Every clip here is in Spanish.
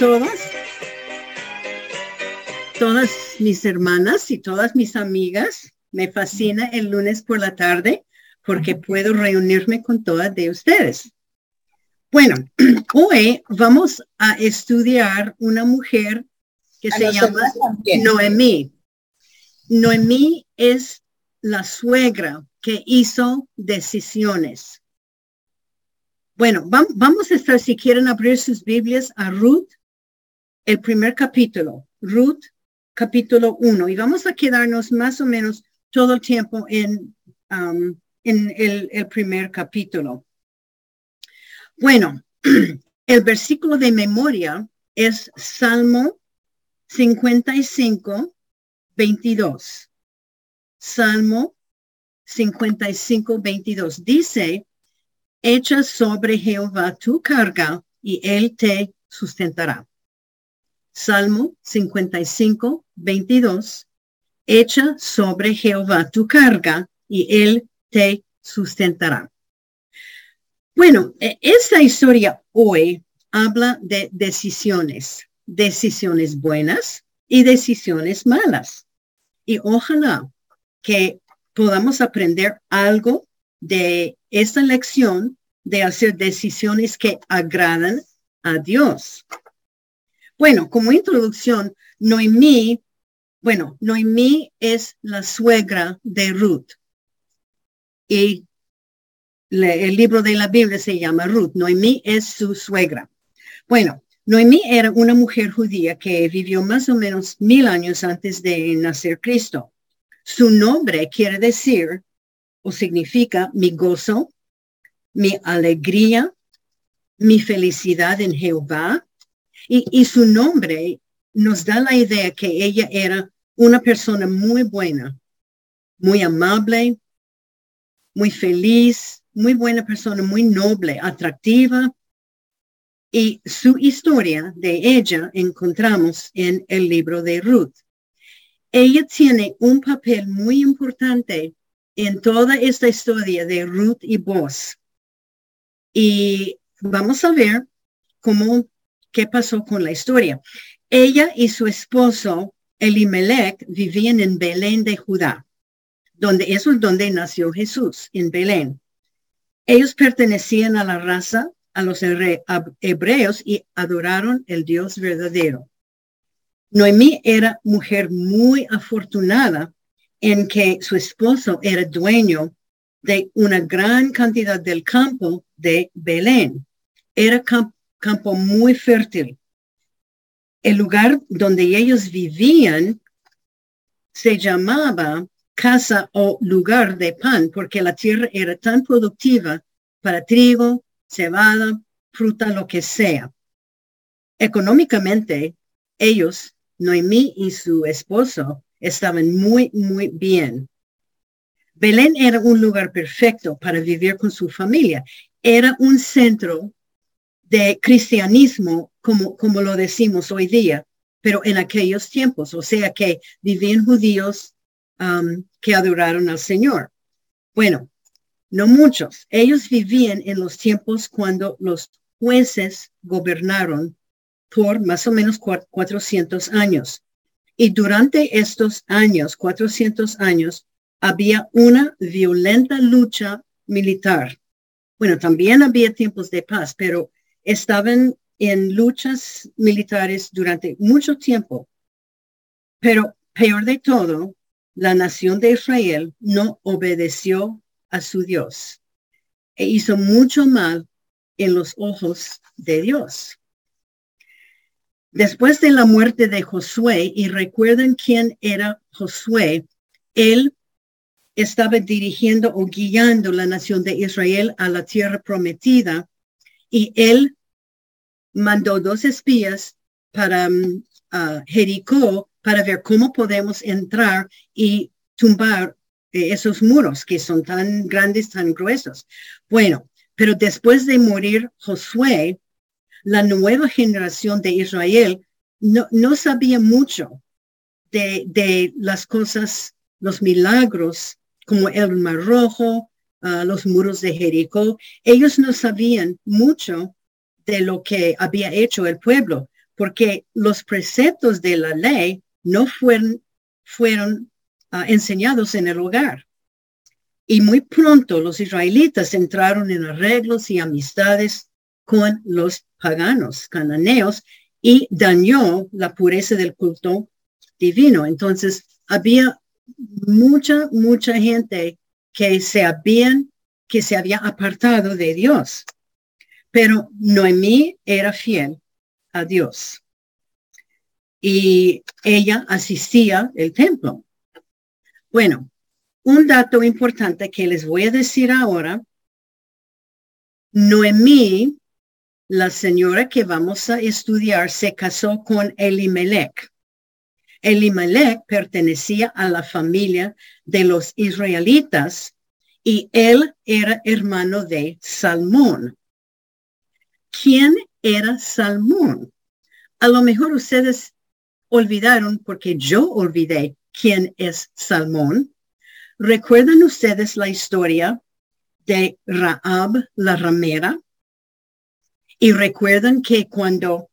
todas, todas mis hermanas y todas mis amigas. Me fascina el lunes por la tarde porque puedo reunirme con todas de ustedes. Bueno, hoy vamos a estudiar una mujer que se llama Noemí. Noemí es la suegra que hizo decisiones. Bueno, vamos a estar, si quieren abrir sus Biblias, a Ruth, el primer capítulo, Ruth, capítulo 1, y vamos a quedarnos más o menos todo el tiempo en, um, en el, primer capítulo. Bueno, el versículo de memoria es Salmo 55, 22. Salmo 55, 22. Dice, echa sobre Jehová tu carga y él te sustentará. Salmo 55, 22. Echa sobre Jehová tu carga y él te sustentará. Bueno, e, esta historia hoy habla de decisiones, decisiones buenas y decisiones malas. Y ojalá que podamos aprender algo de esta lección de hacer decisiones que agradan a Dios. Bueno, como introducción, Noemí, bueno, Noemí es la suegra de Ruth. Y el libro de la Biblia se llama Ruth. Noemí es su suegra. Bueno, Noemí era una mujer judía que vivió más o menos mil años antes de nacer Cristo. Su nombre quiere decir o significa mi gozo, mi alegría, mi felicidad en Jehová. Y, su nombre nos da la idea que ella era una persona muy buena, muy amable, muy feliz, muy buena persona, muy noble, atractiva. Y su historia de ella encontramos en el libro de Ruth. Ella tiene un papel muy importante en toda esta historia de Ruth y Boss. Y vamos a ver cómo, qué pasó con la historia. Ella y su esposo Elimelech vivían en Belén de Judá, donde eso es donde nació Jesús, en Belén. Ellos pertenecían a la raza, a los hebreos y adoraron el Dios verdadero. Noemí era mujer muy afortunada en que su esposo era dueño de una gran cantidad del campo de Belén. Era campo muy fértil. El lugar donde ellos vivían se llamaba casa o lugar de pan porque la tierra era tan productiva para trigo, cebada, fruta, lo que sea. Económicamente, ellos, Noemí y su esposo, estaban muy, muy bien. Belén era un lugar perfecto para vivir con su familia. Era un centro de cristianismo, como, como lo decimos hoy día, pero en aquellos tiempos, o sea que vivían judíos um, que adoraron al Señor. Bueno, no muchos. Ellos vivían en los tiempos cuando los jueces gobernaron por más o menos 400 años. Y durante estos años, 400 años, había una violenta lucha militar. Bueno, también había tiempos de paz, pero estaban en luchas militares durante mucho tiempo. Pero peor de todo, la nación de Israel no obedeció a su Dios e hizo mucho mal en los ojos de Dios. Después de la muerte de Josué, y recuerden quién era Josué, él estaba dirigiendo o guiando la nación de Israel a la tierra prometida y él mandó dos espías para um, Jericó para ver cómo podemos entrar y tumbar eh, esos muros que son tan grandes, tan gruesos. Bueno, pero después de morir Josué, la nueva generación de Israel no, no sabía mucho de, de, las cosas, los milagros, como el Mar Rojo, ah, los muros de Jericó. Ellos no sabían mucho de lo que había hecho el pueblo, porque los preceptos de la ley no fueron, fueron ah, enseñados en el hogar. Y muy pronto los israelitas entraron en arreglos y amistades con los paganos cananeos y dañó la pureza del culto divino. Entonces, había mucha, mucha gente que se habían, que se había apartado de Dios. Pero Noemí era fiel a Dios. Y ella asistía al templo. Bueno, un dato importante que les voy a decir ahora. Noemí, la señora que vamos a estudiar, se casó con Elimelech. Elimelech pertenecía a la familia de los israelitas y él era hermano de Salmón. ¿Quién era Salmón? A lo mejor ustedes olvidaron porque yo olvidé quién es Salmón. ¿Recuerdan ustedes la historia de Raab la ramera? Y recuerdan que cuando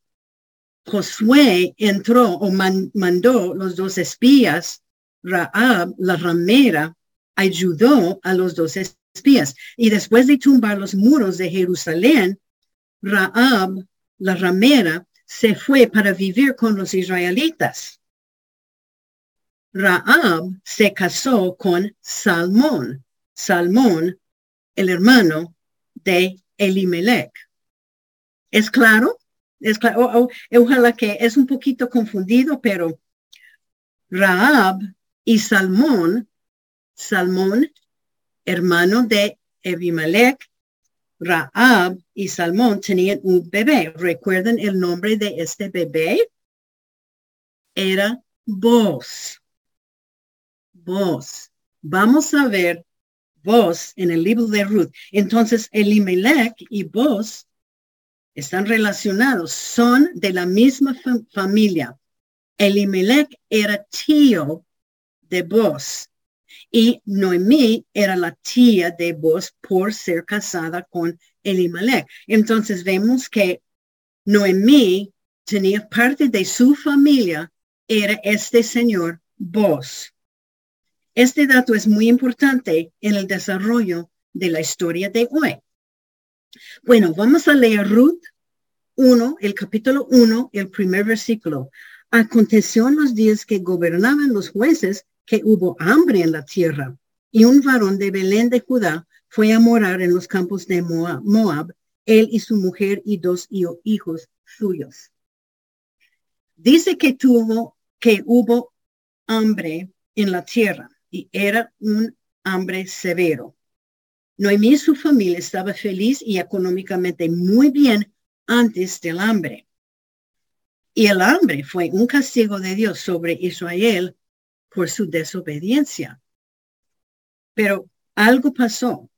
Josué entró o mandó los dos espías, Raab, la ramera, ayudó a los dos espías. Y después de tumbar los muros de Jerusalén, Raab, la ramera, se fue para vivir con los israelitas. Raab se casó con Salmón, Salmón, el hermano de Elimelech. ¿Es claro? Es claro, ojalá que es un poquito confundido, pero Raab y Salmón, Salmón, hermano de Ebimelech, Raab y Salmón tenían un bebé. ¿Recuerdan el nombre de este bebé? Era Vos. Vos. Vamos a ver Vos en el libro de Ruth. Entonces, Elimelech y Vos están relacionados, son de la misma familia. Elimelech era tío de Boz y Noemí era la tía de Boz por ser casada con Elimelech. Entonces vemos que Noemí tenía parte de su familia, era este señor Boz. Este dato es muy importante en el desarrollo de la historia de hoy. Bueno, vamos a leer Ruth 1, el capítulo 1, el primer versículo. Aconteció en los días que gobernaban los jueces que hubo hambre en la tierra, y un varón de Belén de Judá fue a morar en los campos de Moab, Moab él y su mujer y dos hijos suyos. Dice que tuvo, que hubo hambre en la tierra y era un hambre severo. Noemí y su familia estaba feliz y económicamente muy bien antes del hambre. Y el hambre fue un castigo de Dios sobre Israel por su desobediencia. Pero algo pasó.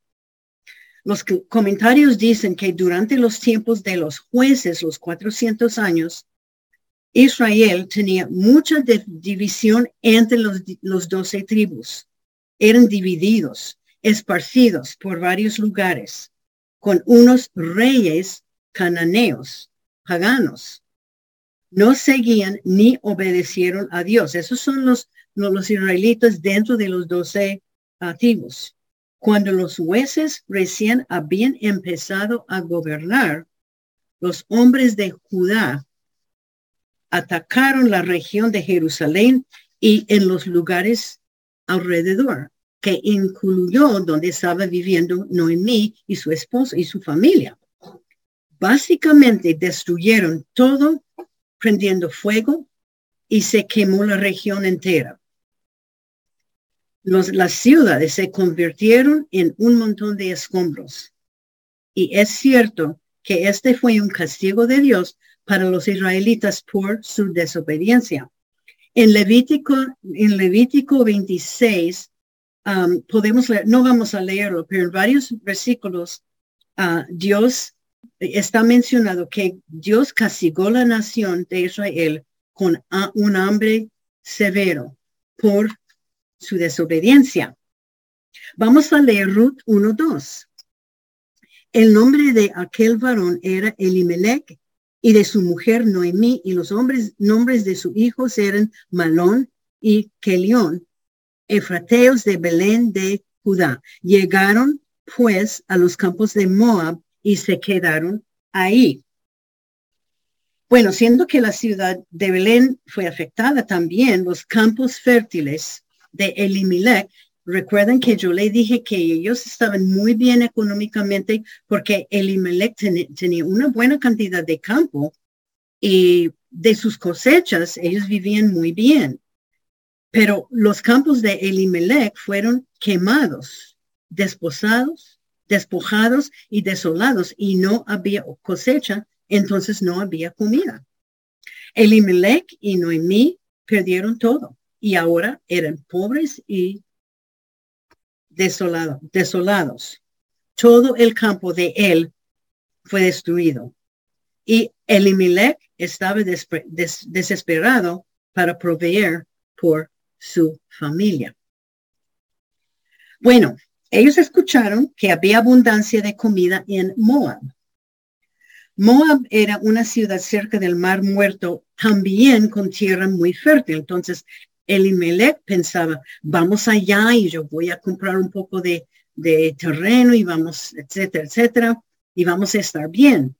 Los comentarios dicen que durante los tiempos de los jueces, los 400 años, Israel tenía mucha división entre los, los 12 tribus. Eran divididos esparcidos por varios lugares, con unos reyes cananeos, paganos. No seguían ni obedecieron a Dios. Esos son los, los, israelitas dentro de los doce tribus. Cuando los jueces recién habían empezado a gobernar, los hombres de Judá atacaron la región de Jerusalén y en los lugares alrededor que incluyó donde estaba viviendo Noemí y su esposo y su familia. Básicamente destruyeron todo prendiendo fuego y se quemó la región entera. Los, las ciudades se convirtieron en un montón de escombros. Y es cierto que este fue un castigo de Dios para los israelitas por su desobediencia. En Levítico, en Levítico 26, Um, podemos leer, no vamos a leerlo, pero en varios versículos uh, Dios está mencionado que Dios castigó la nación de Israel con un hambre severo por su desobediencia. Vamos a leer Ruth 1.2. El nombre de aquel varón era Elimelech, y de su mujer Noemí, y los hombres, nombres de sus hijos eran Malón y Kelión, efrateos de Belén de Judá. Llegaron pues a los campos de Moab y se quedaron ahí. Bueno, siendo que la ciudad de Belén fue afectada también, los campos fértiles de Elimelech, recuerden que yo le dije que ellos estaban muy bien económicamente porque Elimelech tenía una buena cantidad de campo y de sus cosechas ellos vivían muy bien. Pero los campos de Elimelech fueron quemados, desposados, despojados y desolados y no había cosecha entonces no había comida. Elimelech y Noemí perdieron todo y ahora eran pobres y desolados. desolados. Todo el campo de él fue destruido. Y Elimelech estaba desesperado para proveer por su familia. Bueno, ellos escucharon que había abundancia de comida en Moab. Moab era una ciudad cerca del mar muerto, también con tierra muy fértil. Entonces, Elimelech pensaba, vamos allá y yo voy a comprar un poco de, de terreno y vamos, etcétera, etcétera, y vamos a estar bien.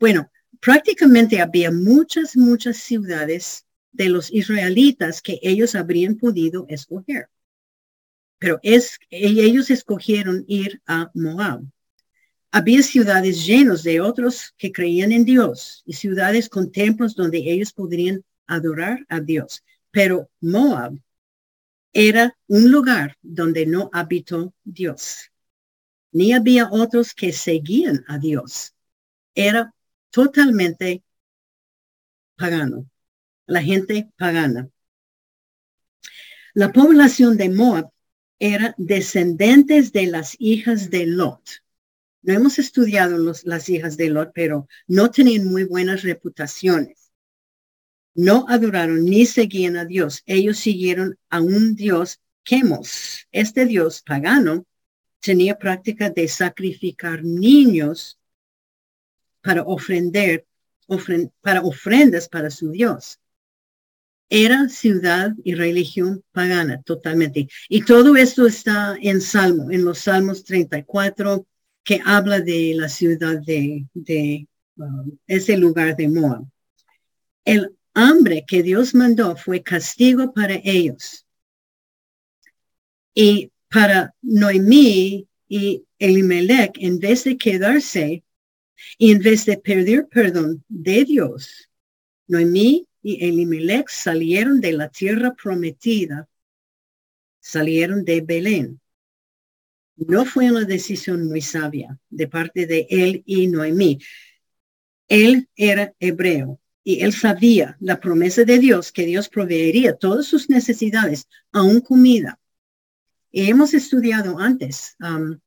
Bueno, prácticamente había muchas, muchas ciudades de los israelitas que ellos habrían podido escoger. Pero es, ellos escogieron ir a Moab. Había ciudades llenas de otros que creían en Dios y ciudades con templos donde ellos podrían adorar a Dios. Pero Moab era un lugar donde no habitó Dios. Ni había otros que seguían a Dios. Era totalmente pagano, la gente pagana. La población de Moab era descendientes de las hijas de Lot no hemos estudiado las hijas de Lot, pero no tenían muy buenas reputaciones. No adoraron ni seguían a Dios. Ellos siguieron a un Dios Quemos. Este Dios pagano tenía práctica de sacrificar niños para ofrender, para ofrendas para su Dios. Era ciudad y religión pagana totalmente. Y todo esto está en Salmo, en los Salmos 34, que habla de la ciudad de, um, ese lugar de Moab. El hambre que Dios mandó fue castigo para ellos. Y para Noemí y Elimelech, en vez de quedarse y en vez de perder perdón de Dios, Noemí y Elimelech salieron de la tierra prometida, salieron de Belén. No fue una decisión muy sabia de parte de él y Noemí. Él era hebreo y él sabía la promesa de Dios que Dios proveería todas sus necesidades, aún comida. Y hemos estudiado antes um,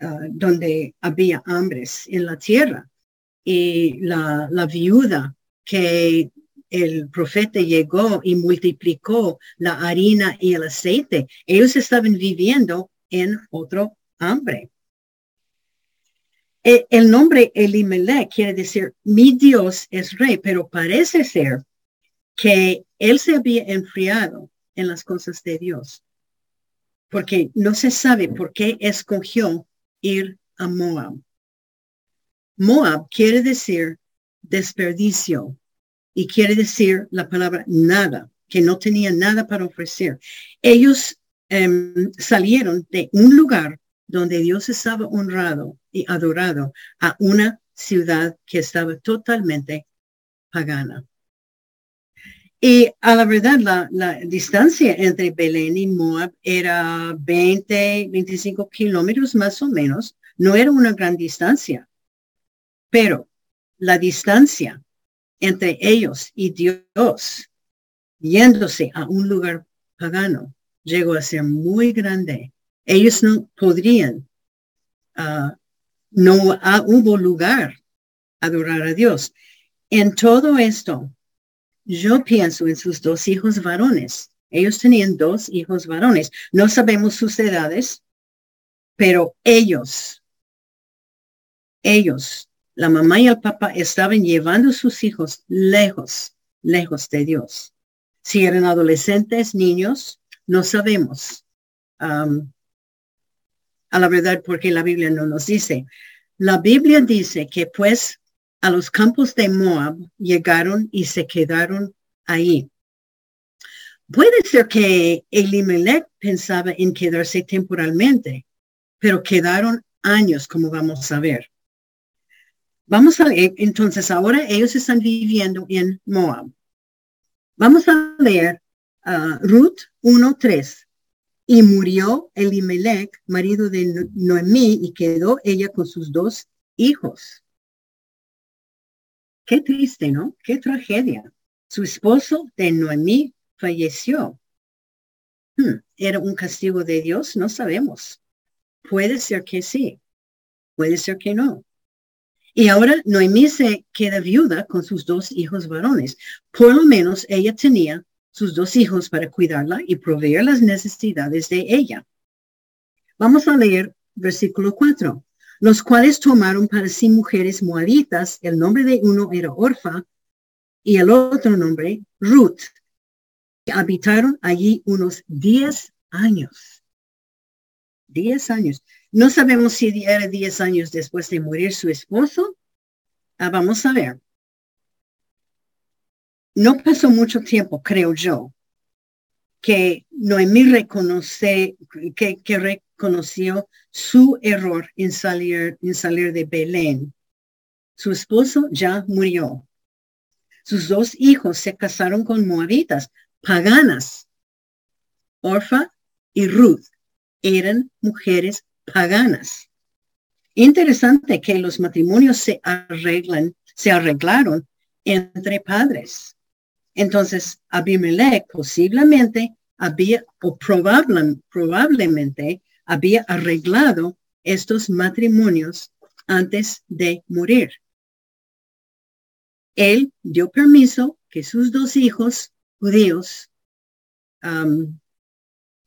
uh, donde había hambres en la tierra y la, la viuda que el profeta llegó y multiplicó la harina y el aceite. Ellos estaban viviendo en otro hambre. E, el nombre Elimelech quiere decir mi Dios es rey, pero parece ser que él se había enfriado en las cosas de Dios, porque no se sabe por qué escogió ir a Moab. Moab quiere decir desperdicio y quiere decir la palabra nada, que no tenía nada para ofrecer. Ellos Em, salieron de un lugar donde Dios estaba honrado y adorado a una ciudad que estaba totalmente pagana. Y a la verdad, la, distancia entre Belén y Moab era 20, 25 kilómetros más o menos. No era una gran distancia, pero la distancia entre ellos y Dios, yéndose a un lugar pagano, llegó a ser muy grande. Ellos no podrían, ah, no hubo lugar adorar a Dios. En todo esto, yo pienso en sus dos hijos varones. Ellos tenían dos hijos varones. No sabemos sus edades, pero ellos, ellos la mamá y el papá estaban llevando sus hijos lejos, lejos de Dios. Si eran adolescentes, niños, no sabemos. A la verdad, porque la Biblia no nos dice. La Biblia dice que pues a los campos de Moab llegaron y se quedaron ahí. Puede ser que Elimelech pensaba en quedarse temporalmente, pero quedaron años, como vamos a ver. Vamos a ver, entonces ahora ellos están viviendo en Moab. Vamos a leer uh, Ruth 1.3. Y murió Elimelech, marido de Noemí, y quedó ella con sus dos hijos. Qué triste, ¿no? Qué tragedia. Su esposo de Noemí falleció. Hmm, ¿Era un castigo de Dios? No sabemos. Puede ser que sí, puede ser que no. Y ahora Noemí se queda viuda con sus dos hijos varones. Por lo menos ella tenía sus dos hijos para cuidarla y proveer las necesidades de ella. Vamos a leer versículo 4. Los cuales tomaron para sí mujeres moabitas. El nombre de uno era Orfa y el otro nombre Ruth. Habitaron allí unos 10 años. 10 años. No sabemos si era 10 años después de morir su esposo. Ah, vamos a ver. No pasó mucho tiempo, creo yo, que Noemí reconoce, que, que reconoció su error en salir, en salir de Belén. Su esposo ya murió. Sus dos hijos se casaron con moabitas, paganas. Orfa y Ruth eran mujeres paganas. Interesante que los matrimonios se arreglan, se arreglaron entre padres. Entonces, Abimelech posiblemente había, o probablemente había arreglado estos matrimonios antes de morir. Él dio permiso que sus dos hijos judíos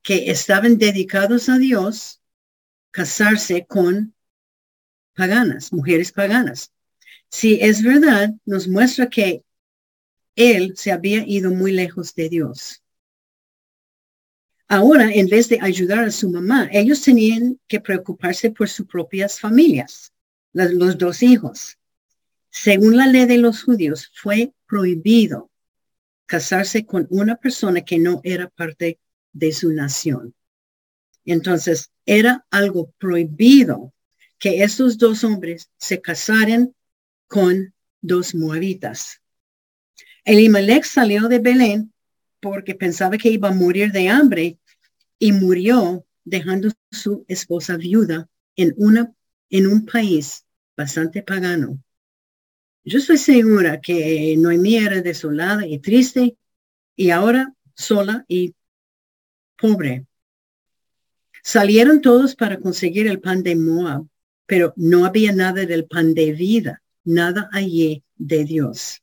que estaban dedicados a Dios casarse con paganas, mujeres paganas. Si es verdad, nos muestra que él se había ido muy lejos de Dios. Ahora, en vez de ayudar a su mamá, ellos tenían que preocuparse por sus propias familias, los dos hijos. Según la ley de los judíos, fue prohibido casarse con una persona que no era parte de su nación. Entonces, era algo prohibido que estos dos hombres se casaran con dos moabitas. Elimelech salió de Belén porque pensaba que iba a morir de hambre y murió dejando su esposa viuda en, una, en un país bastante pagano. Yo estoy segura que Noemí era desolada y triste y ahora sola y pobre. Salieron todos para conseguir el pan de Moab, pero no había nada del pan de vida, nada allí de Dios.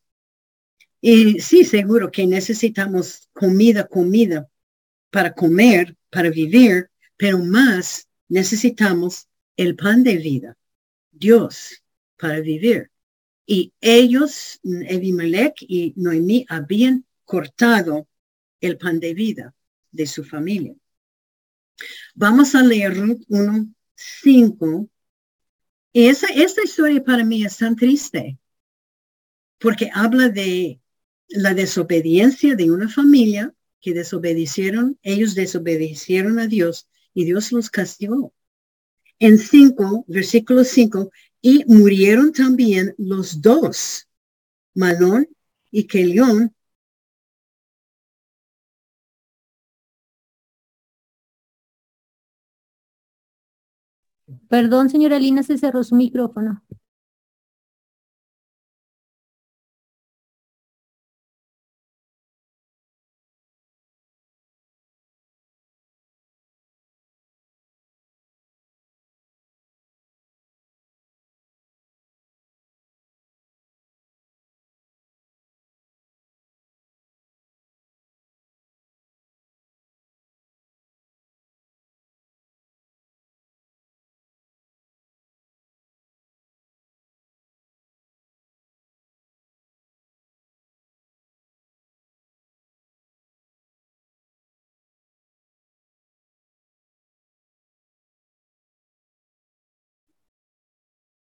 Y sí, seguro que necesitamos comida, comida para comer, para vivir, pero más necesitamos el pan de vida, Dios, para vivir. Y ellos, Evimelech y Noemí, habían cortado el pan de vida de su familia. Vamos a leer Ruth 1, 5. Y esa, esta historia para mí es tan triste porque habla de la desobediencia de una familia que desobedecieron, ellos desobedecieron a Dios y Dios los castigó. En 5, versículo 5, y murieron también los dos, Malón y Kelión, Perdón, señora Lina, se cerró su micrófono.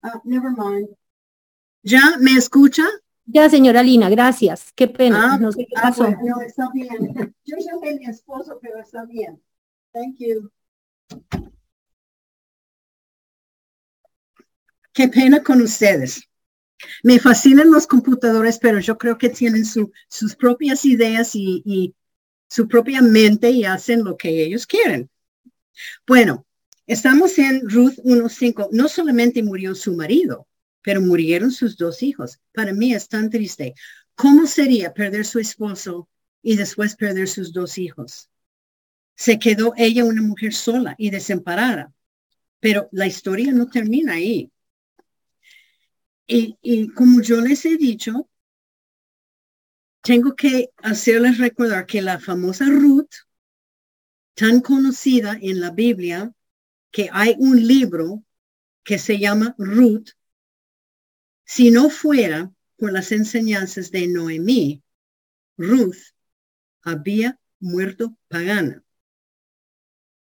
Ah, never mind. ¿Ya me escucha? Ya, señora Lina, gracias. Qué pena, Ah, no sé qué ah, pasó. bueno, no, está bien. Yo llamé a mi esposo, pero está bien. Thank you. Qué pena con ustedes. Me fascinan los computadores, pero yo creo que tienen su- sus propias ideas y, y su propia mente y hacen lo que ellos quieren. Bueno, estamos en Ruth 1.5. No solamente murió su marido, pero murieron sus dos hijos. Para mí es tan triste. ¿Cómo sería perder su esposo y después perder sus dos hijos? Se quedó ella una mujer sola y desamparada. Pero la historia no termina ahí. Y, y como yo les he dicho, tengo que hacerles recordar que la famosa Ruth, tan conocida en la Biblia, que hay un libro que se llama Ruth, si no fuera por las enseñanzas de Noemí, Ruth había muerto pagana.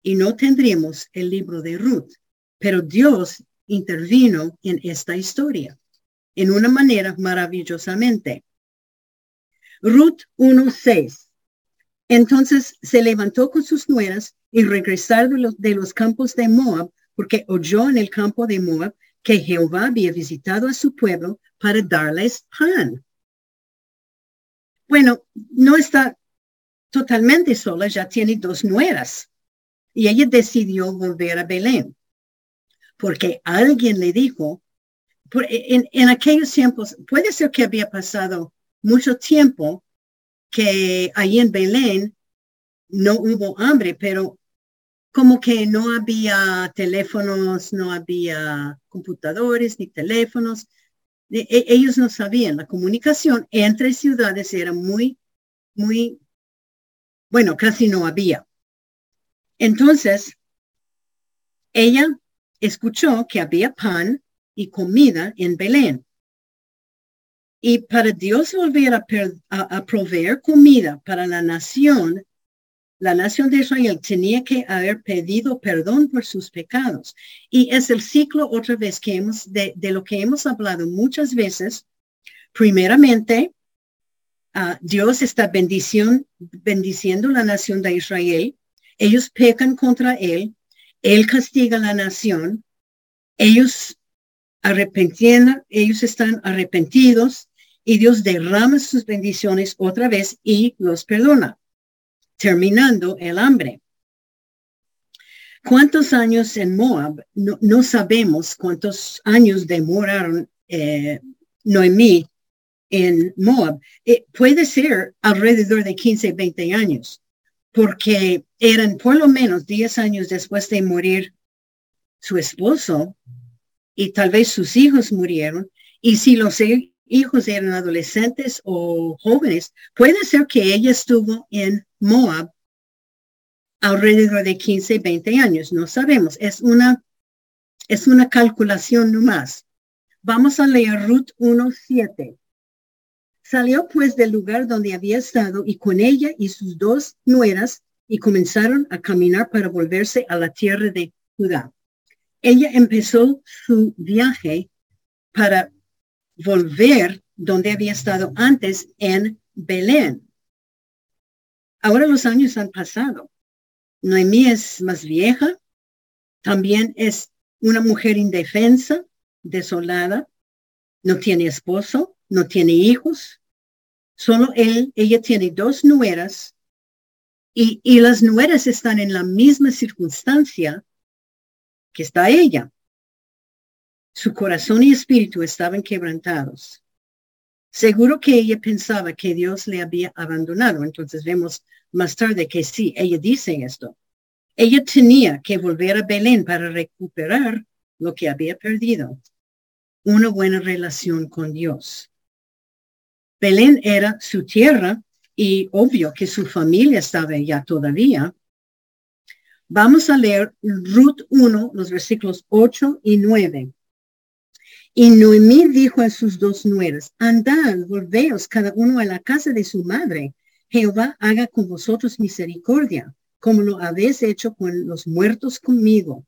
Y no tendríamos el libro de Ruth, pero Dios intervino en esta historia en una manera maravillosamente. Ruth 1.6. Entonces se levantó con sus nueras y regresar de los, campos de Moab, porque oyó en el campo de Moab que Jehová había visitado a su pueblo para darles pan. Bueno, no está totalmente sola, ya tiene dos nueras. Y ella decidió volver a Belén, porque alguien le dijo, en aquellos tiempos, puede ser que había pasado mucho tiempo que ahí en Belén no hubo hambre, pero como que no había teléfonos, no había computadores ni teléfonos. E- e- ellos no sabían, la comunicación entre ciudades era muy, muy, bueno, casi no había. Entonces, ella escuchó que había pan y comida en Belén. Y para Dios volver a, a- proveer comida para la nación, la nación de Israel tenía que haber pedido perdón por sus pecados. Y es el ciclo otra vez que hemos, de, lo que hemos hablado muchas veces. Primeramente, ah, Dios está bendición, bendiciendo la nación de Israel. Ellos pecan contra Él. Él castiga a la nación. Ellos arrepentiendo, ellos están arrepentidos y Dios derrama sus bendiciones otra vez y los perdona, terminando el hambre. ¿Cuántos años en Moab? No, sabemos cuántos años demoraron eh, Noemí en Moab. Eh, puede ser alrededor de 15, 20 años, porque eran por lo menos 10 años después de morir su esposo y tal vez sus hijos murieron. Y si los hijos eran adolescentes o jóvenes, puede ser que ella estuvo en Moab alrededor de 15, 20 años. No sabemos. Es una, es una calculación nomás. Vamos a leer Ruth 1.7. Salió pues del lugar donde había estado y con ella y sus dos nueras y comenzaron a caminar para volverse a la tierra de Judá. Ella empezó su viaje para volver donde había estado antes en Belén. Ahora los años han pasado. Noemí es más vieja, también es una mujer indefensa, desolada, no tiene esposo, no tiene hijos, solo él, ella tiene dos nueras y, y las nueras están en la misma circunstancia que está ella. Su corazón y espíritu estaban quebrantados. Seguro que ella pensaba que Dios le había abandonado. Entonces vemos más tarde que sí, ella dice esto. Ella tenía que volver a Belén para recuperar lo que había perdido, una buena relación con Dios. Belén era su tierra y obvio que su familia estaba allá todavía. Vamos a leer Ruth 1, los versículos 8 y 9. Y Noemí dijo a sus dos nueras, andad, volveos cada uno a la casa de su madre. Jehová haga con vosotros misericordia, como lo habéis hecho con los muertos conmigo.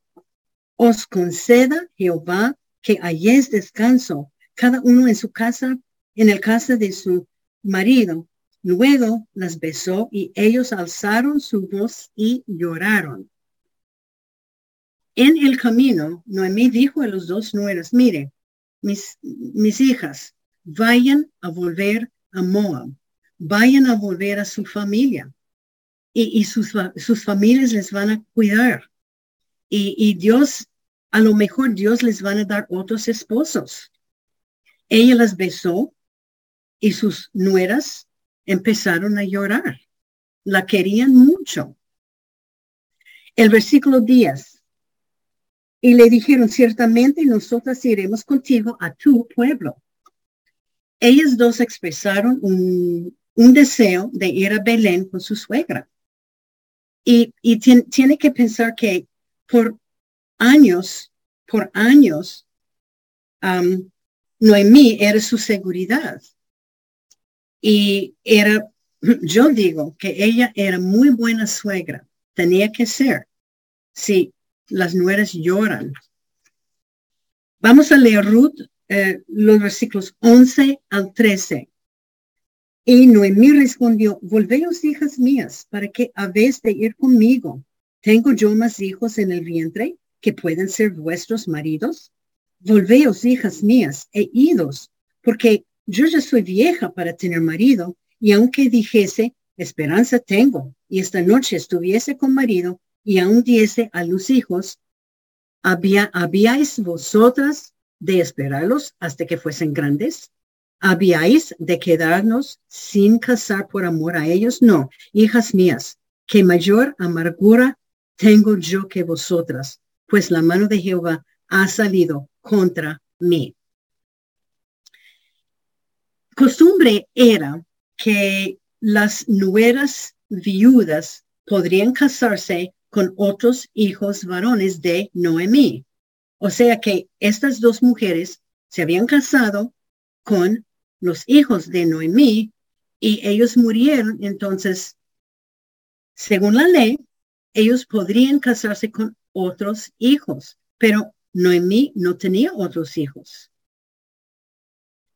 Os conceda Jehová que allí es descanso, cada uno en su casa, en el casa de su marido. Luego las besó y ellos alzaron su voz y lloraron. En el camino, Noemí dijo a los dos nueras, mire, mis, mis hijas, vayan a volver a Moab, vayan a volver a su familia y, sus, sus, familias les van a cuidar. Y, y Dios, a lo mejor Dios les van a dar otros esposos. Ella las besó y sus nueras empezaron a llorar. La querían mucho. El versículo 10. Y le dijeron, ciertamente nosotras iremos contigo a tu pueblo. Ellas dos expresaron un, deseo de ir a Belén con su suegra. Y, tiene que pensar que por años, por años, um, Noemí era su seguridad. Y era, yo digo que ella era muy buena suegra, tenía que ser. Si las nueras lloran. Vamos a leer Ruth, eh, los versículos 11 al 13. Y Noemí respondió, volveos hijas mías, para que habéis de ir conmigo. ¿Tengo yo más hijos en el vientre que pueden ser vuestros maridos? Volveos hijas mías e idos, porque yo ya soy vieja para tener marido, y aunque dijese, esperanza tengo, y esta noche estuviese con marido, y aún diese a los hijos, ¿había, ¿habíais vosotras de esperarlos hasta que fuesen grandes? ¿Habíais de quedarnos sin casar por amor a ellos? No, hijas mías, que mayor amargura tengo yo que vosotras, pues la mano de Jehová ha salido contra mí costumbre era que las nueras viudas podrían casarse con otros hijos varones de Noemí. O sea que estas dos mujeres se habían casado con los hijos de Noemí y ellos murieron. Entonces, según la ley, ellos podrían casarse con otros hijos, pero Noemí no tenía otros hijos.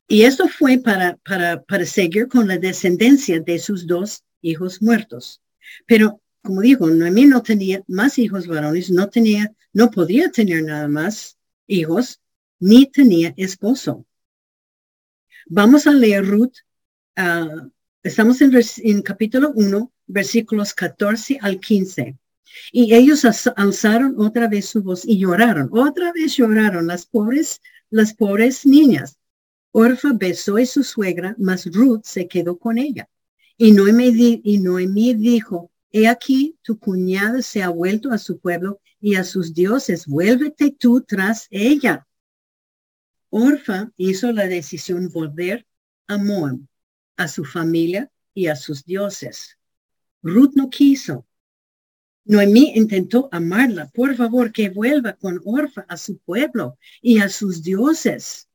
Y esto fue para, para, para seguir con la descendencia de sus dos hijos muertos. Pero, como digo, Noemí no tenía más hijos varones, no tenía, no podía tener nada más hijos, ni tenía esposo. Vamos a leer Ruth. Ah, estamos en, en capítulo 1, versículos 14 al 15. Y ellos alzaron otra vez su voz y lloraron. Otra vez lloraron las pobres, las pobres niñas Orfa besó a su suegra, mas Ruth se quedó con ella. Y Noemí, y Noemí dijo, aquí, tu cuñada se ha vuelto a su pueblo y a sus dioses, vuélvete tú tras ella. Orfa hizo la decisión volver a Moab, a su familia y a sus dioses. Ruth no quiso. Noemí intentó amarla. Por favor, que vuelva con Orfa a su pueblo y a sus dioses.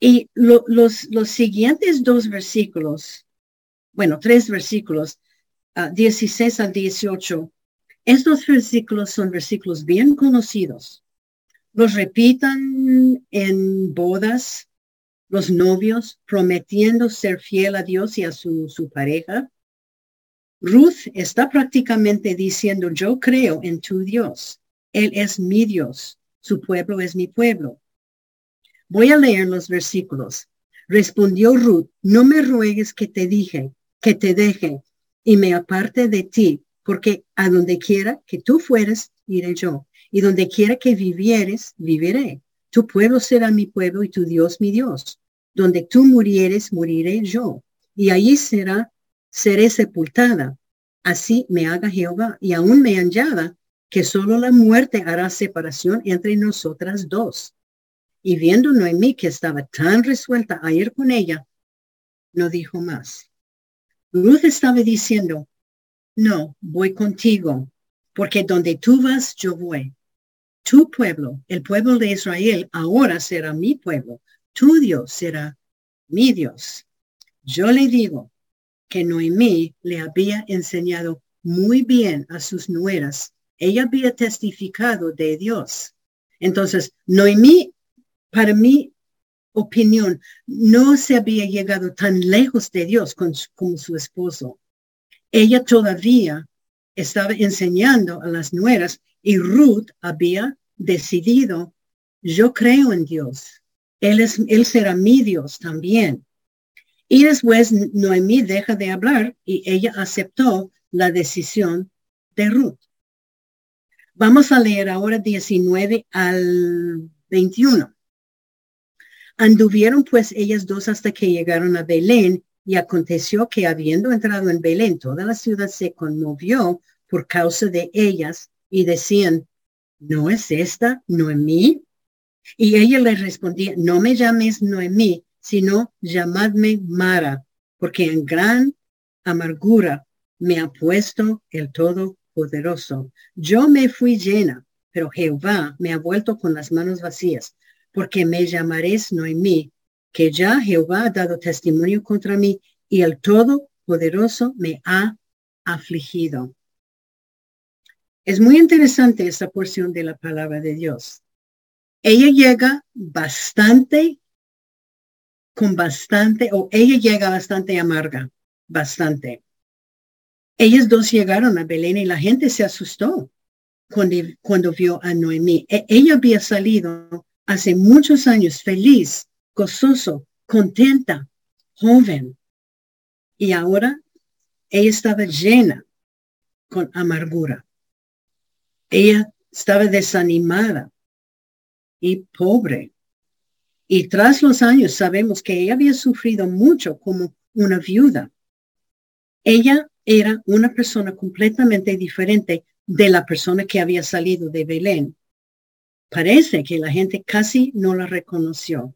Y los, los siguientes dos versículos, bueno, tres versículos, 16 ah, al 18, estos versículos son versículos bien conocidos. Los repitan en bodas los novios prometiendo ser fiel a Dios y a su, su pareja. Ruth está prácticamente diciendo, yo creo en tu Dios. Él es mi Dios. Su pueblo es mi pueblo. Voy a leer los versículos. Respondió Ruth, no me ruegues que te dije, que te deje y me aparte de ti, porque a donde quiera que tú fueres, iré yo, y donde quiera que vivieres, viviré. Tu pueblo será mi pueblo y tu Dios mi Dios. Donde tú murieres, moriré yo, y allí será, seré sepultada. Así me haga Jehová, y aún me añada que solo la muerte hará separación entre nosotras dos. Y viendo Noemí que estaba tan resuelta a ir con ella, no dijo más. Ruth estaba diciendo, no, voy contigo, porque donde tú vas, yo voy. Tu pueblo, el pueblo de Israel, ahora será mi pueblo. Tu Dios será mi Dios. Yo le digo que Noemí le había enseñado muy bien a sus nueras. Ella había testificado de Dios Entonces, Noemí, para mi opinión, no se había llegado tan lejos de Dios como su esposo. Ella todavía estaba enseñando a las nueras y Ruth había decidido, yo creo en Dios. Él, es, él será mi Dios también. Y después Noemí deja de hablar y ella aceptó la decisión de Ruth. Vamos a leer ahora 19 al 21. Anduvieron pues ellas dos hasta que llegaron a Belén y aconteció que habiendo entrado en Belén, toda la ciudad se conmovió por causa de ellas y decían, ¿no es esta Noemí? Y ella le respondía, no me llames Noemí, sino llamadme Mara, porque en gran amargura me ha puesto el Todopoderoso. Yo me fui llena, pero Jehová me ha vuelto con las manos vacías, porque me llamaréis Noemí, que ya Jehová ha dado testimonio contra mí y el Todopoderoso me ha afligido. Es muy interesante esta porción de la palabra de Dios. Ella llega bastante, con bastante, o ella llega bastante amarga, bastante. Ellas dos llegaron a Belén y la gente se asustó cuando, cuando vio a Noemí. E, ella había salido hace muchos años feliz, gozoso, contenta, joven. Y ahora ella estaba llena con amargura. Ella estaba desanimada y pobre. Y tras los años sabemos que ella había sufrido mucho como una viuda. Ella era una persona completamente diferente de la persona que había salido de Belén. Parece que la gente casi no la reconoció.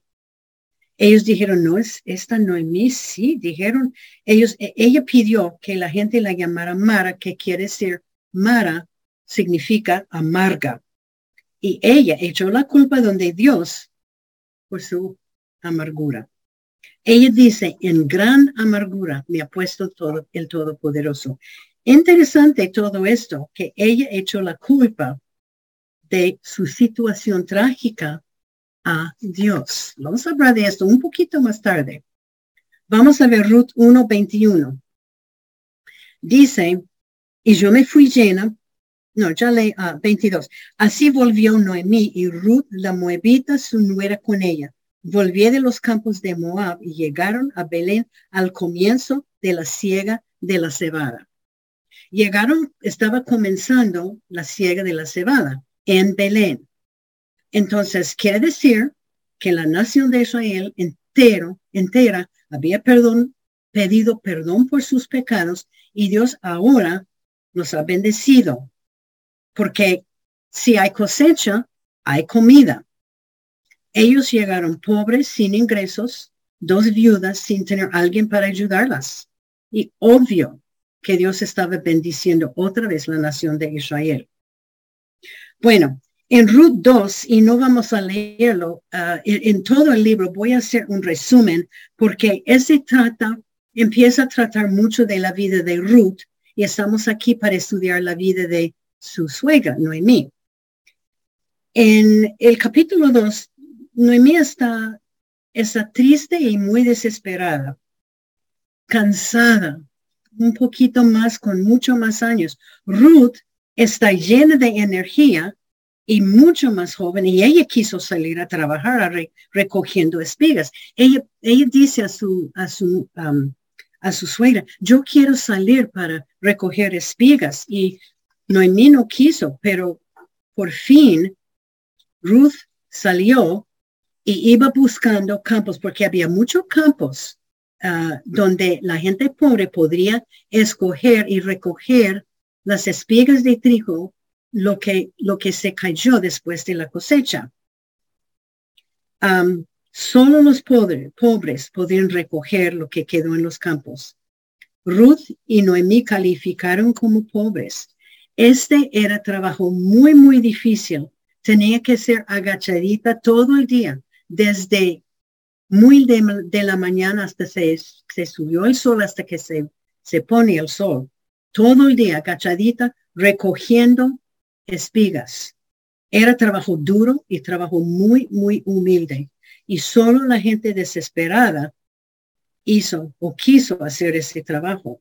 Ellos dijeron, no es esta Noemí, sí, dijeron, ellos, e, ella pidió que la gente la llamara Mara, que quiere decir Mara significa amarga. Y ella echó la culpa donde Dios por su amargura. Ella dice, en gran amargura me ha puesto todo el Todopoderoso. Interesante todo esto, que ella echó la culpa de su situación trágica a Dios. Vamos a hablar de esto un poquito más tarde. Vamos a ver Ruth 1.21. Dice, y yo me fui llena, no, ya leí 22. Así volvió Noemí y Ruth la moabita su nuera con ella volvió de los campos de Moab y llegaron a Belén al comienzo de la siega de la cebada. Llegaron, estaba comenzando la siega de la cebada en Belén. Entonces, quiere decir que la nación de Israel entero, entera había perdón, pedido perdón por sus pecados y Dios ahora los ha bendecido. Porque si hay cosecha, hay comida. Ellos llegaron pobres, sin ingresos, dos viudas, sin tener alguien para ayudarlas. Y obvio que Dios estaba bendiciendo otra vez la nación de Israel. Bueno, en Ruth 2, y no vamos a leerlo ah, en, todo el libro, voy a hacer un resumen porque ese trata, empieza a tratar mucho de la vida de Ruth y estamos aquí para estudiar la vida de su suegra, Noemí. En el capítulo 2 Noemí está, está triste y muy desesperada, cansada, un poquito más, con mucho más años. Ruth está llena de energía y mucho más joven y ella quiso salir a trabajar recogiendo espigas. Ella, ella dice a su, a su, um, a su suegra, yo quiero salir para recoger espigas y Noemí no quiso, pero por fin Ruth salió y iba buscando campos porque había muchos campos ah, donde la gente pobre podría escoger y recoger las espigas de trigo, lo que, lo que se cayó después de la cosecha. solo los pobres, pobres podían recoger lo que quedó en los campos. Ruth y Noemí calificaron como pobres. Este era trabajo muy, muy difícil. Tenía que ser agachadita todo el día desde muy de, la mañana hasta se, se, subió el sol hasta que se, se pone el sol. Todo el día agachadita recogiendo espigas. Era trabajo duro y trabajo muy, muy humilde. Y solo la gente desesperada hizo o quiso hacer ese trabajo.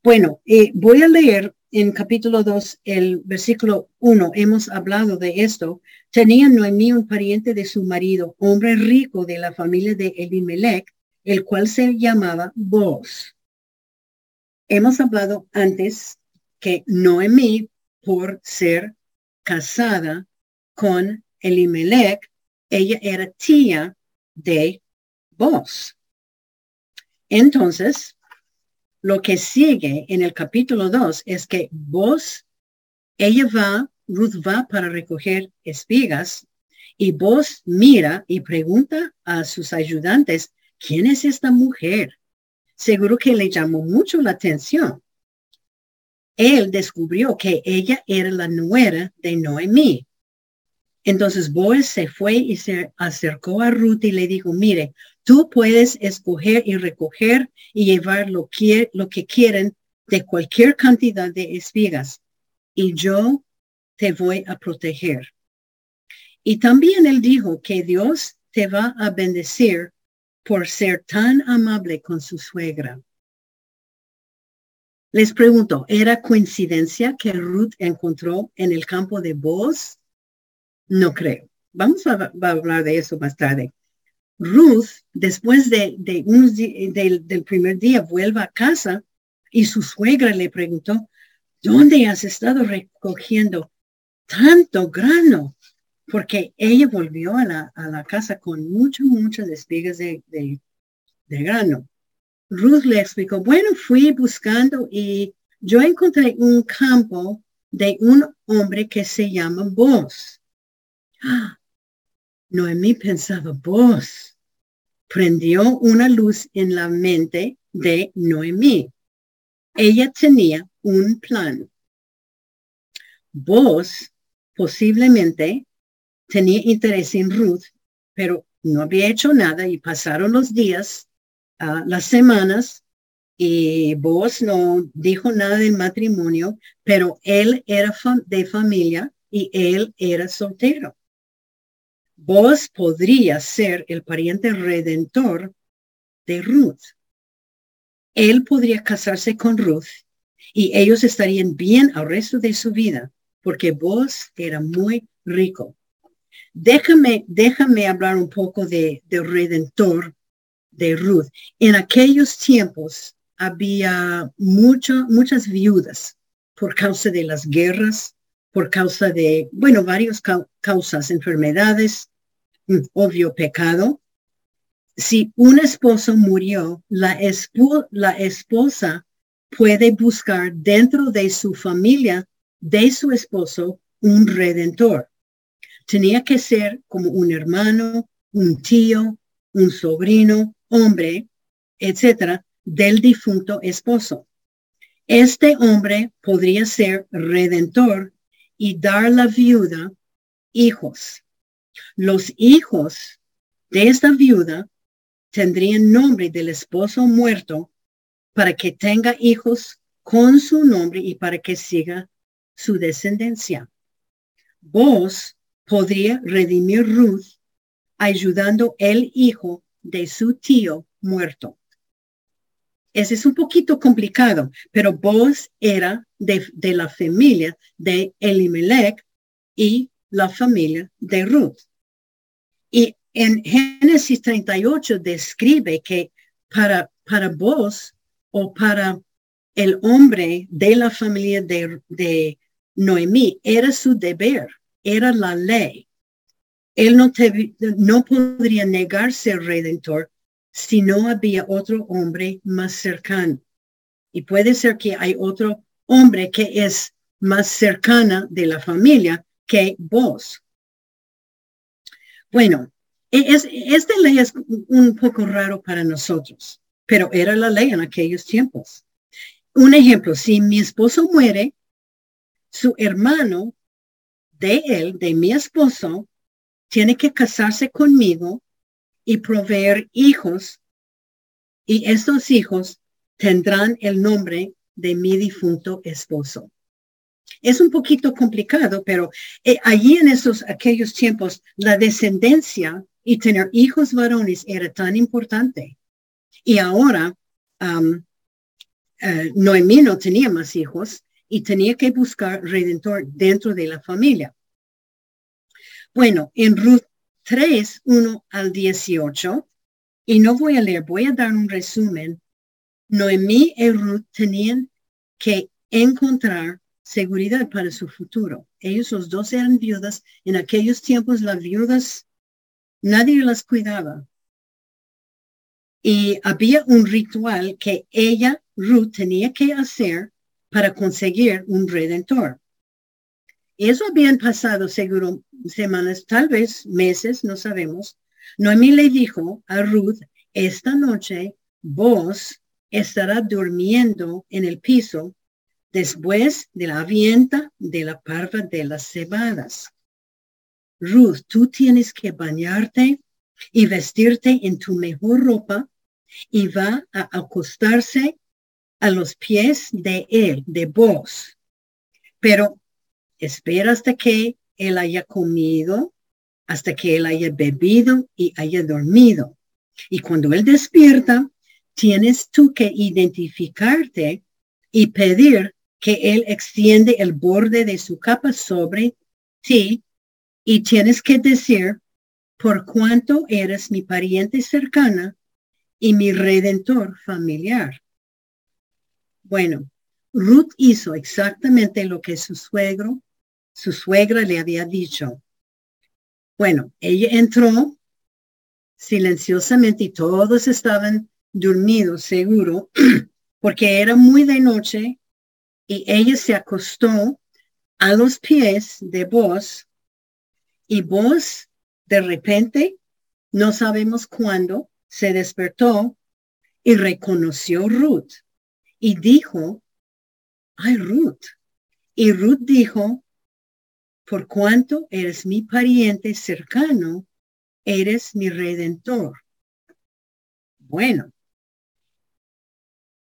Bueno, eh, voy a leer en capítulo 2, el versículo 1. Hemos hablado de esto. Tenía Noemí un pariente de su marido, hombre rico de la familia de Elimelech, el cual se llamaba Boaz. Hemos hablado antes que Noemí, por ser casada con Elimelech, ella era tía de Boaz. Entonces, lo que sigue en el capítulo 2 es que vos, ella va, Ruth va para recoger espigas y vos mira y pregunta a sus ayudantes, ¿quién es esta mujer? Seguro que le llamó mucho la atención. Él descubrió que ella era la nuera de Noemí. Entonces Boaz se fue y se acercó a Ruth y le dijo, mire, tú puedes escoger y recoger y llevar lo que, lo que quieren de cualquier cantidad de espigas y yo te voy a proteger. Y también él dijo que Dios te va a bendecir por ser tan amable con su suegra. Les pregunto, ¿era coincidencia que Ruth encontró en el campo de Boaz? No creo. Vamos a, hablar de eso más tarde. Ruth, después de, del primer día, vuelve a casa y su suegra le preguntó, ¿dónde has estado recogiendo tanto grano? Porque ella volvió a la, casa con muchas, muchas espigas de, de grano. Ruth le explicó, bueno, fui buscando y yo encontré un campo de un hombre que se llama Boaz. ¡Ah! Noemí pensaba, vos. Prendió una luz en la mente de Noemí. Ella tenía un plan. Vos posiblemente tenía interés en Ruth, pero no había hecho nada y pasaron los días las semanas y vos no dijo nada del matrimonio, pero él era de familia y él era soltero. Vos podría ser el pariente redentor de Ruth. Él podría casarse con Ruth y ellos estarían bien al resto de su vida porque vos era muy rico. Déjame, déjame hablar un poco de, de redentor de Ruth. En aquellos tiempos había mucho, muchas viudas por causa de las guerras, por causa de, bueno, varias causas, enfermedades, mm, obvio pecado. Si un esposo murió, la, la esposa puede buscar dentro de su familia, de su esposo, un redentor. Tenía que ser como un hermano, un tío, un sobrino, hombre, etcétera, del difunto esposo. Este hombre podría ser redentor y dar la viuda hijos. Los hijos de esta viuda tendrían nombre del esposo muerto para que tenga hijos con su nombre y para que siga su descendencia. Vos podría redimir Ruth ayudando el hijo de su tío muerto. Ese es un poquito complicado, pero vos era de, la familia de Elimelech y la familia de Ruth. Y en Génesis 38 describe que para, para vos o para el hombre de la familia de, de Noemí era su deber, era la ley él no, no podría negarse redentor si no había otro hombre más cercano. Y puede ser que hay otro hombre que es más cercana de la familia que vos. Bueno, e, es, esta ley es un poco raro para nosotros, pero era la ley en aquellos tiempos. Un ejemplo, si mi esposo muere, su hermano de él, de mi esposo, tiene que casarse conmigo y proveer hijos y estos hijos tendrán el nombre de mi difunto esposo. Es un poquito complicado, pero eh, allí en esos aquellos tiempos la descendencia y tener hijos varones era tan importante. Y ahora um, uh, Noemí no tenía más hijos y tenía que buscar redentor dentro de la familia. Bueno, en Ruth 3, 1 al 18, y no voy a leer, voy a dar un resumen. Noemí y Ruth tenían que encontrar seguridad para su futuro. Ellos los dos eran viudas. En aquellos tiempos las viudas, nadie las cuidaba. Y había un ritual que ella, Ruth, tenía que hacer para conseguir un redentor. Eso habían pasado seguro semanas, tal vez meses, no sabemos. Noemí le dijo a Ruth, esta noche vos estará durmiendo en el piso después de la avienta de la parva de las cebadas. Ruth, tú tienes que bañarte y vestirte en tu mejor ropa y va a acostarse a los pies de él, de vos. Pero espera hasta que él haya comido, hasta que él haya bebido y haya dormido. Y cuando él despierta, tienes tú que identificarte y pedir que él extiende el borde de su capa sobre ti y tienes que decir, por cuanto eres mi pariente cercana y mi redentor familiar. Bueno, Ruth hizo exactamente lo que su suegro, su suegra le había dicho. Bueno, ella entró silenciosamente y todos estaban dormidos, seguro, porque era muy de noche y ella se acostó a los pies de vos y vos de repente, no sabemos cuándo, se despertó y reconoció Ruth y dijo, ay Ruth. Y Ruth dijo, por cuanto eres mi pariente cercano, eres mi redentor. Bueno,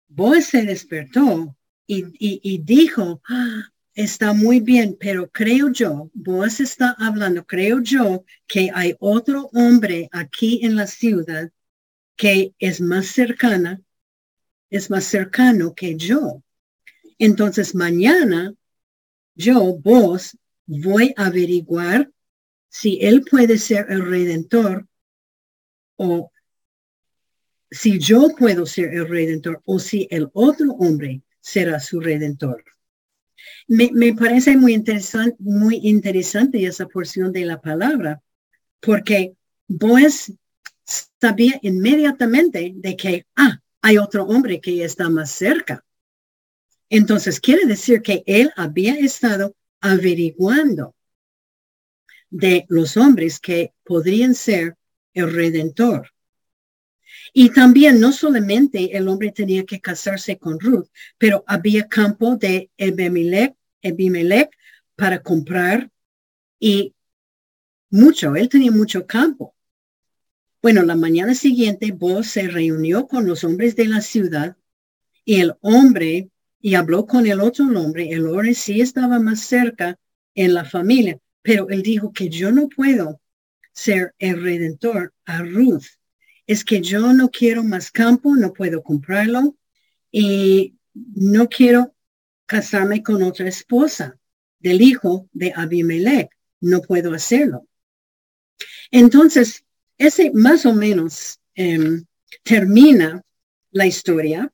vos se despertó y, dijo, ah, está muy bien, pero creo yo, vos está hablando, creo yo que hay otro hombre aquí en la ciudad que es más cercana, es más cercano que yo. Entonces mañana yo, vos, voy a averiguar si él puede ser el redentor o si yo puedo ser el redentor o si el otro hombre será su redentor. Me, parece muy interesante, muy interesante esa porción de la palabra, porque Boaz sabía inmediatamente de que, ah, hay otro hombre que está más cerca. Entonces quiere decir que él había estado averiguando de los hombres que podrían ser el redentor. Y también no solamente el hombre tenía que casarse con Ruth, pero había campo de Ebimelech, para comprar y mucho, él tenía mucho campo. Bueno, la mañana siguiente, Boaz se reunió con los hombres de la ciudad y el hombre, y habló con el otro hombre, el hombre sí estaba más cerca en la familia, pero él dijo que yo no puedo ser el redentor a Ruth es que yo no quiero más campo, no puedo comprarlo y no quiero casarme con otra esposa del hijo de Abimelech. No puedo hacerlo. Entonces, ese más o menos em, termina la historia.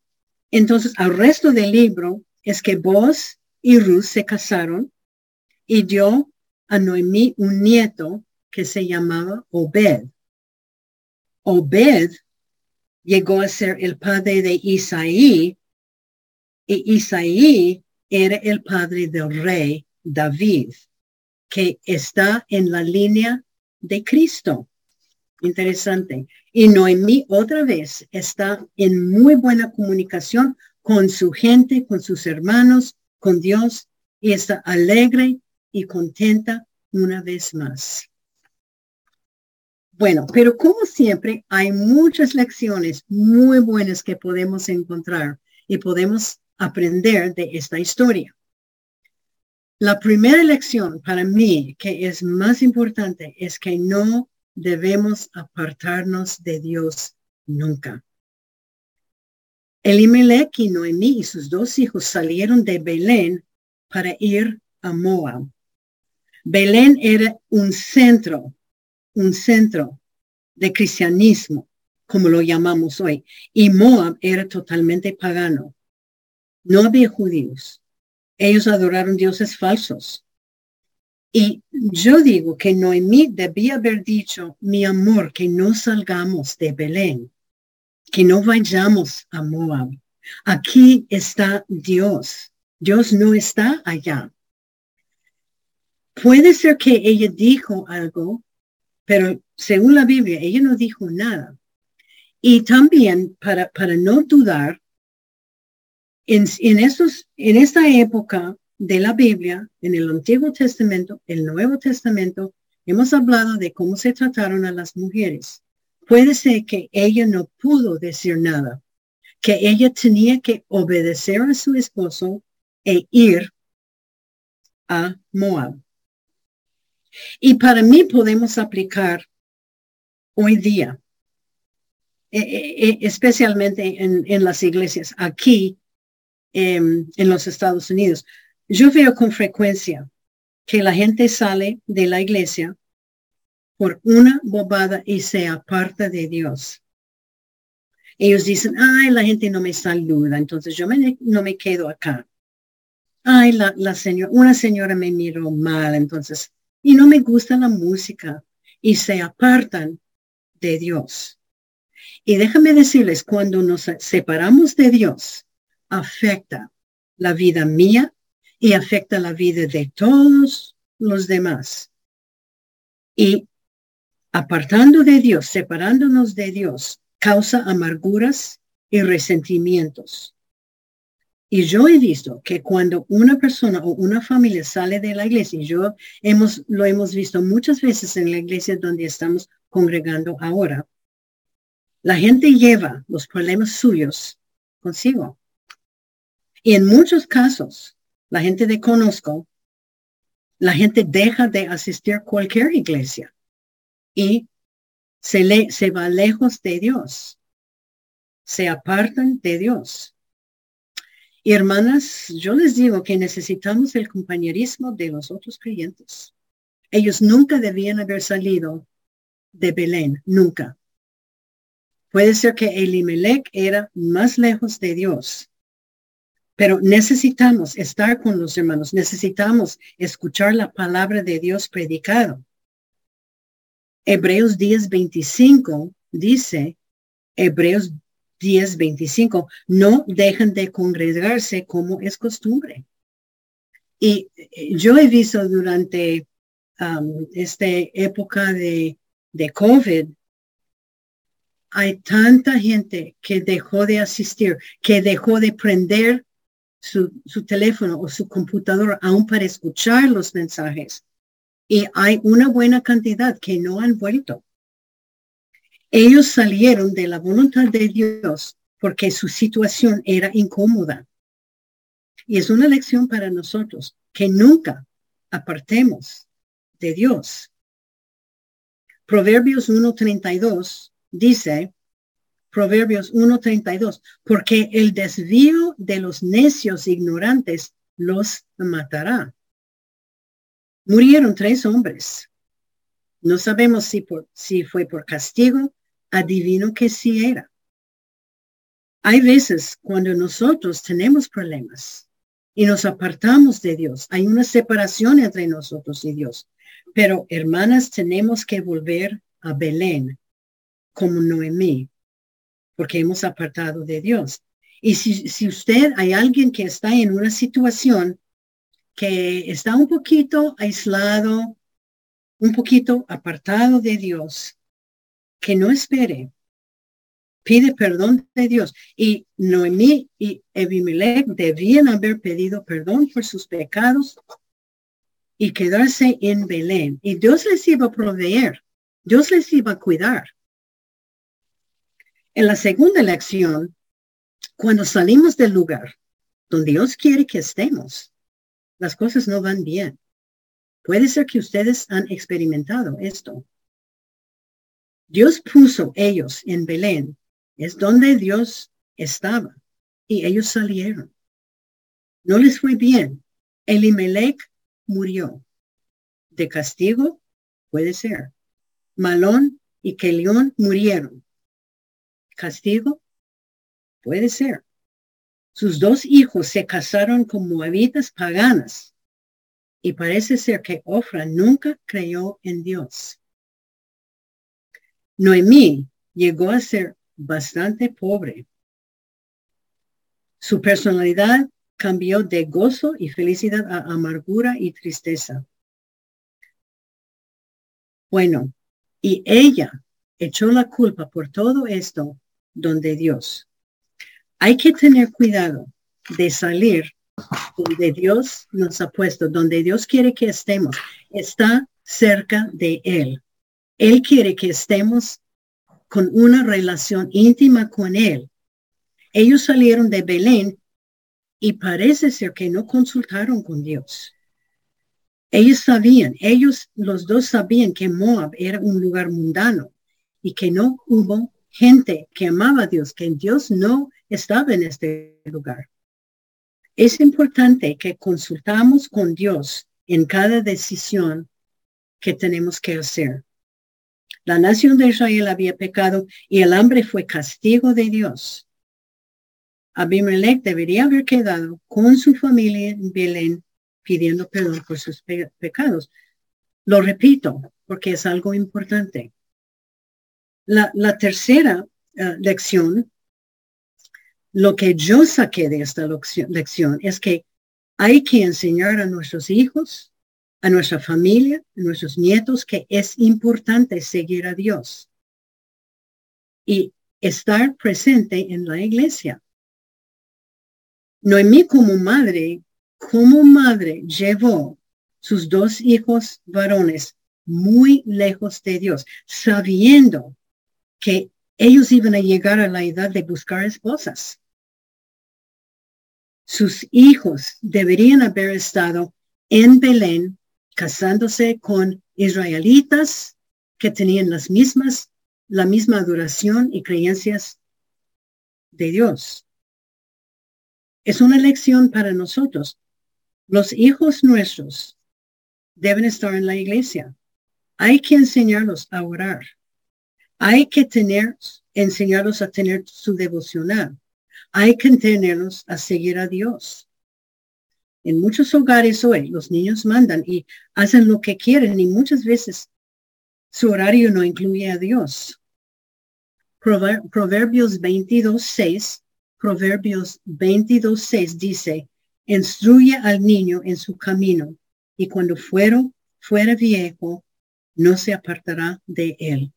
Entonces, al resto del libro es que vos y Ruth se casaron y dio a Noemí un nieto que se llamaba Obed. Obed llegó a ser el padre de Isaí y Isaí era el padre del rey David, que está en la línea de Cristo. Interesante. Y Noemí otra vez está en muy buena comunicación con su gente, con sus hermanos, con Dios, y está alegre y contenta una vez más. Bueno, pero como siempre, hay muchas lecciones muy buenas que podemos encontrar y podemos aprender de esta historia. La primera lección para mí que es más importante es que no debemos apartarnos de Dios nunca. Elimelech y Noemí y sus dos hijos salieron de Belén para ir a Moab. Belén era un centro, un centro de cristianismo, como lo llamamos hoy, y Moab era totalmente pagano. No había judíos. Ellos adoraron dioses falsos. Y yo digo que Noemí debía haber dicho, mi amor, que no salgamos de Belén, que no vayamos a Moab. Aquí está Dios. Dios no está allá. Puede ser que ella dijo algo, pero según la Biblia, ella no dijo nada. Y también para, para no dudar, en, en, en esta época de la Biblia, en el Antiguo Testamento, el Nuevo Testamento, hemos hablado de cómo se trataron a las mujeres. Puede ser que ella no pudo decir nada, que ella tenía que obedecer a su esposo e ir a Moab. Y para mí podemos aplicar hoy día, e, e, e, especialmente en, las iglesias aquí em, en los Estados Unidos. Yo veo con frecuencia que la gente sale de la iglesia por una bobada y se aparta de Dios. Ellos dicen, ay, la gente no me saluda, entonces yo no me quedo acá. Ay, la, la señora, una señora me miró mal, entonces y no me gusta la música y se apartan de Dios. Y déjame decirles, cuando nos separamos de Dios, afecta la vida mía y afecta la vida de todos los demás. Y apartando de Dios, separándonos de Dios, causa amarguras y resentimientos. Y yo he visto que cuando una persona o una familia sale de la iglesia, y yo hemos, lo hemos visto muchas veces en la iglesia donde estamos congregando ahora, la gente lleva los problemas suyos consigo. Y en muchos casos, la gente de conozco, la gente deja de asistir cualquier iglesia y se, le, se va lejos de Dios. Se apartan de Dios hermanas, yo les digo que necesitamos el compañerismo de los otros creyentes. Ellos nunca debían haber salido de Belén, nunca. Puede ser que Elimelech era más lejos de Dios, pero necesitamos estar con los hermanos, necesitamos escuchar la palabra de Dios predicado. Hebreos 10:25 dice, Hebreos 10.25, no dejan de congregarse como es costumbre. Y eh, yo he visto durante um, esta época de, de COVID, hay tanta gente que dejó de asistir, que dejó de prender su, teléfono o su computadora aún para escuchar los mensajes. Y hay una buena cantidad que no han vuelto. Ellos salieron de la voluntad de Dios porque su situación era incómoda. Y es una lección para nosotros que nunca apartemos de Dios. Proverbios 1.32 dice, Proverbios 1.32, porque el desvío de los necios ignorantes los matará. Murieron tres hombres. No sabemos si, por, si fue por castigo adivino que sí era. Hay veces cuando nosotros tenemos problemas y nos apartamos de Dios, hay una separación entre nosotros y Dios. Pero hermanas, tenemos que volver a Belén como Noemí, porque hemos apartado de Dios. Y si, si usted, hay alguien que está en una situación que está un poquito aislado, un poquito apartado de Dios, que no espere. Pide perdón de Dios. Y Noemí y Ebimelech debían haber pedido perdón por sus pecados y quedarse en Belén. Y Dios les iba a proveer. Dios les iba a cuidar. En la segunda lección, cuando salimos del lugar donde Dios quiere que estemos, las cosas no van bien. Puede ser que ustedes han experimentado esto. Dios puso ellos en Belén, es donde Dios estaba, y ellos salieron. No les fue bien. Elimelech murió. De castigo, puede ser. Malón y Kelión murieron. Castigo, puede ser. Sus dos hijos se casaron con moabitas paganas y parece ser que Ofra nunca creyó en Dios. Noemí llegó a ser bastante pobre. Su personalidad cambió de gozo y felicidad a amargura y tristeza. Bueno, y ella echó la culpa por todo esto donde Dios. Hay que tener cuidado de salir donde Dios nos ha puesto, donde Dios quiere que estemos. Está cerca de Él. Él quiere que estemos con una relación íntima con Él. Ellos salieron de Belén y parece ser que no consultaron con Dios. Ellos sabían, ellos los dos sabían que Moab era un lugar mundano y que no hubo gente que amaba a Dios, que Dios no estaba en este lugar. Es importante que consultamos con Dios en cada decisión que tenemos que hacer. La nación de Israel había pecado y el hambre fue castigo de Dios. Abimelech debería haber quedado con su familia en Belén pidiendo perdón por sus pecados. Lo repito porque es algo importante. La, tercera eh, lección, lo que yo saqué de esta lección es que hay que enseñar a nuestros hijos a nuestra familia, a nuestros nietos, que es importante seguir a Dios y estar presente en la iglesia. Noemí como madre, como madre llevó sus dos hijos varones muy lejos de Dios, sabiendo que ellos iban a llegar a la edad de buscar esposas. Sus hijos deberían haber estado en Belén casándose con israelitas que tenían las mismas, la misma adoración y creencias de Dios. Es una lección para nosotros. Los hijos nuestros deben estar en la iglesia. Hay que enseñarlos a orar. Hay que tener, enseñarlos a tener su devocional. Hay que enseñarlos a seguir a Dios. En muchos hogares hoy los niños mandan y hacen lo que quieren y muchas veces su horario no incluye a Dios. Proverbios 22.6, Proverbios 22.6 dice, instruye al niño en su camino y cuando fuera, fuera viejo, no se apartará de él.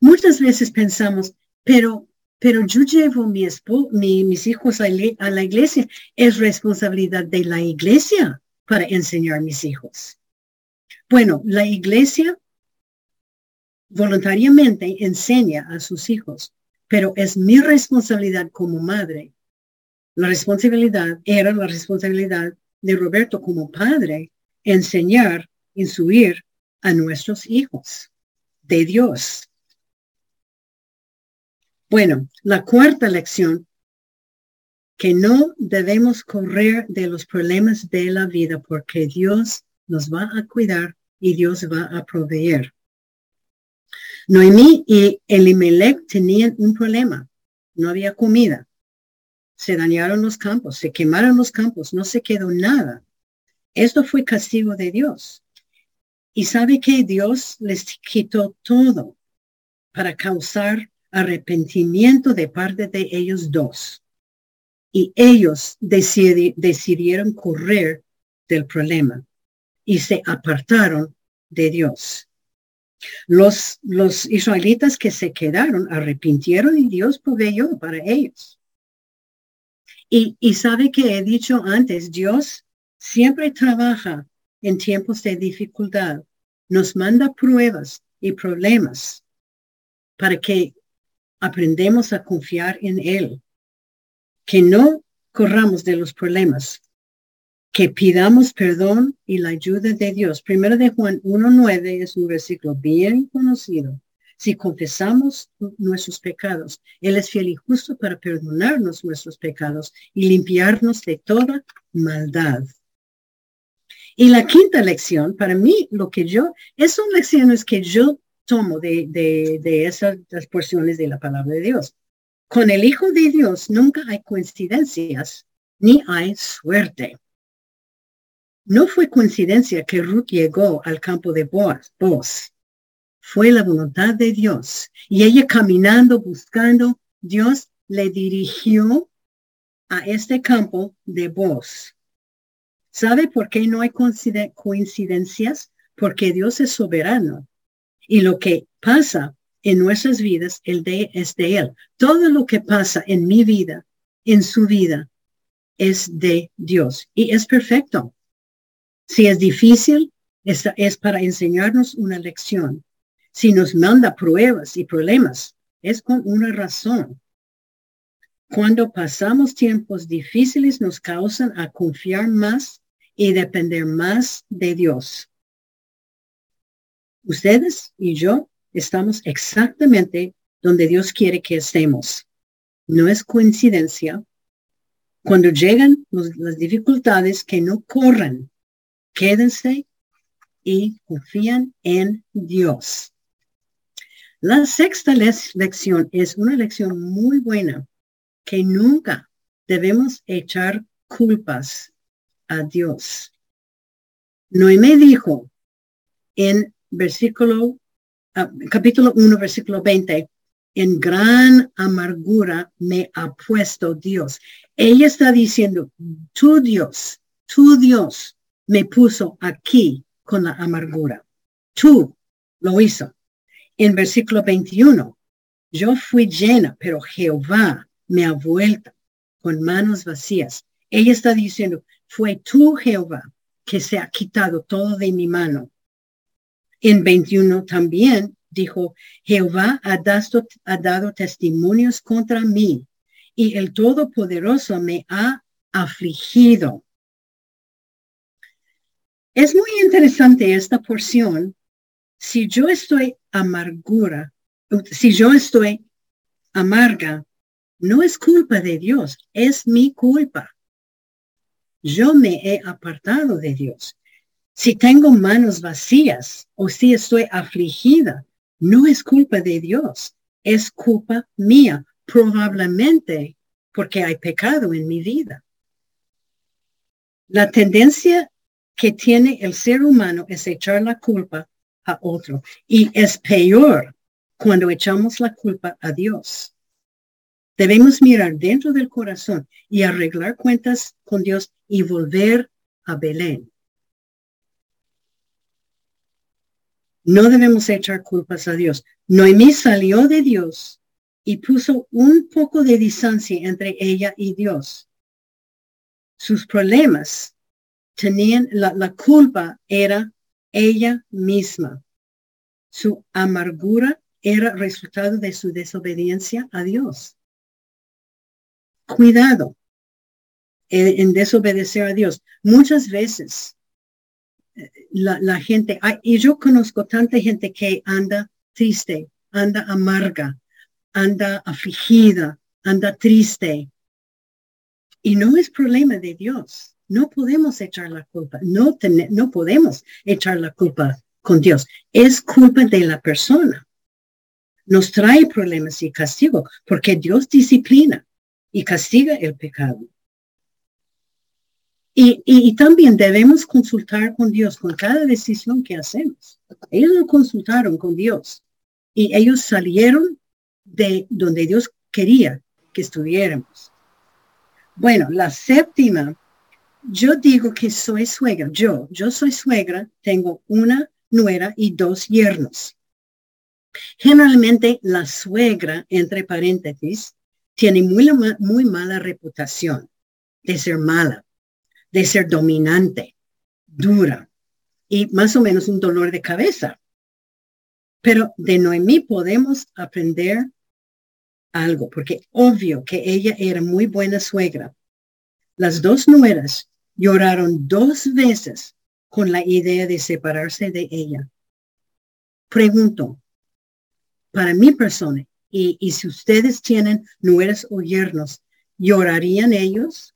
Muchas veces pensamos, pero pero yo llevo mi mis hijos a, la iglesia. Es responsabilidad de la iglesia para enseñar a mis hijos. Bueno, la iglesia voluntariamente enseña a sus hijos, pero es mi responsabilidad como madre. La responsabilidad era la responsabilidad de Roberto como padre, enseñar, instruir a nuestros hijos de Dios. Bueno, la cuarta lección, que no debemos correr de los problemas de la vida porque Dios nos va a cuidar y Dios va a proveer. Noemí y Elimelech tenían un problema. No había comida. Se dañaron los campos, se quemaron los campos, no se quedó nada. Esto fue castigo de Dios. Y sabe que Dios les quitó todo para causar arrepentimiento de parte de ellos dos. Y ellos decidieron correr del problema y se apartaron de Dios. Los, los israelitas que se quedaron arrepintieron y Dios proveyó para ellos. Y, y sabe que he dicho antes, Dios siempre trabaja en tiempos de dificultad. Nos manda pruebas y problemas para que aprendemos a confiar en Él, que no corramos de los problemas, que pidamos perdón y la ayuda de Dios. Primero de Juan 1.9 es un versículo bien conocido. Si confesamos nuestros pecados, Él es fiel y justo para perdonarnos nuestros pecados y limpiarnos de toda maldad. Y la quinta lección, para mí, lo que yo, son lecciones que yo de, de, de esas porciones de la palabra de Dios. Con el Hijo de Dios nunca hay coincidencias ni hay suerte. No fue coincidencia que Ruth llegó al campo de Boaz. Fue la voluntad de Dios. Y ella caminando, buscando, Dios le dirigió a este campo de Boaz. ¿Sabe por qué no hay coincidencias? Porque Dios es soberano. Y lo que pasa en nuestras vidas, el de es de Él. Todo lo que pasa en mi vida, en su vida, es de Dios y es perfecto. Si es difícil, es, es para enseñarnos una lección. Si nos manda pruebas y problemas, es con una razón. Cuando pasamos tiempos difíciles, nos causan a confiar más y depender más de Dios. Ustedes y yo estamos exactamente donde Dios quiere que estemos. No es coincidencia. Cuando llegan las dificultades, que no corran, quédense y confían en Dios. La sexta lección es una lección muy buena, que nunca debemos echar culpas a Dios. Noemí dijo en versículo, ah, capítulo 1, versículo 20, en gran amargura me ha puesto Dios. Ella está diciendo, tu Dios, tu Dios me puso aquí con la amargura. Tú lo hizo. En versículo 21, yo fui llena, pero Jehová me ha vuelto con manos vacías. Ella está diciendo, fue tú, Jehová, que se ha quitado todo de mi mano. En 21 también dijo, Jehová ha dado, ha dado testimonios contra mí y el Todopoderoso me ha afligido. Es muy interesante esta porción. Si yo estoy amargura, si yo estoy amarga, no es culpa de Dios, es mi culpa. Yo me he apartado de Dios. Si tengo manos vacías o si estoy afligida, no es culpa de Dios, es culpa mía, probablemente porque hay pecado en mi vida. La tendencia que tiene el ser humano es echar la culpa a otro y es peor cuando echamos la culpa a Dios. Debemos mirar dentro del corazón y arreglar cuentas con Dios y volver a Belén. No debemos echar culpas a Dios. Noemí salió de Dios y puso un poco de distancia entre ella y Dios. Sus problemas tenían, la, la culpa era ella misma. Su amargura era resultado de su desobediencia a Dios. Cuidado en desobedecer a Dios. Muchas veces la, gente, y yo conozco tanta gente que anda triste, anda amarga, anda afligida, anda triste. Y no es problema de Dios. No podemos echar la culpa. No, no podemos echar la culpa con Dios. Es culpa de la persona. Nos trae problemas y castigo porque Dios disciplina y castiga el pecado. Y, también debemos consultar con Dios con cada decisión que hacemos. Ellos lo consultaron con Dios y ellos salieron de donde Dios quería que estuviéramos. Bueno, la séptima, yo digo que soy suegra. Yo, yo soy suegra, tengo una nuera y dos yernos. Generalmente la suegra, entre paréntesis, tiene muy, muy mala reputación de ser mala de ser dominante, dura y más o menos un dolor de cabeza. Pero de Noemí podemos aprender algo, porque obvio que ella era muy buena suegra. Las dos nueras lloraron dos veces con la idea de separarse de ella. Pregunto, para mi persona, y, si ustedes tienen nueras o yernos, ¿llorarían ellos?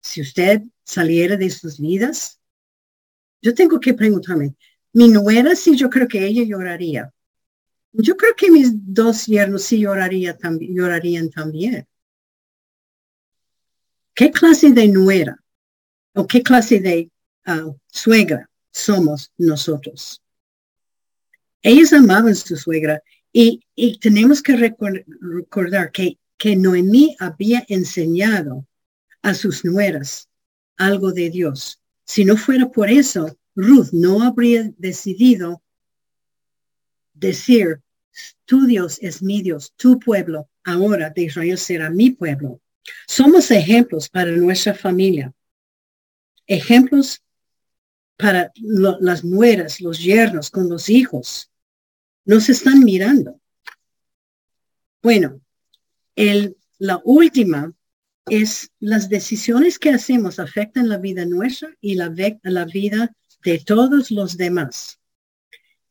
Si usted saliera de sus vidas, yo tengo que preguntarme, mi nuera sí, yo creo que ella lloraría. Yo creo que mis dos yernos sí lloraría, llorarían también. ¿Qué clase de nuera o qué clase de ah, suegra somos nosotros? Ellos amaban su suegra y, tenemos que recordar que, que Noemí había enseñado a sus nueras algo de Dios. Si no fuera por eso, Ruth no habría decidido decir, tu Dios es mi Dios, tu pueblo ahora de Israel será mi pueblo. Somos ejemplos para nuestra familia, ejemplos para las nueras, los yernos con los hijos. Nos están mirando. Bueno, el, la última es las decisiones que hacemos afectan la vida nuestra y la, la vida de todos los demás.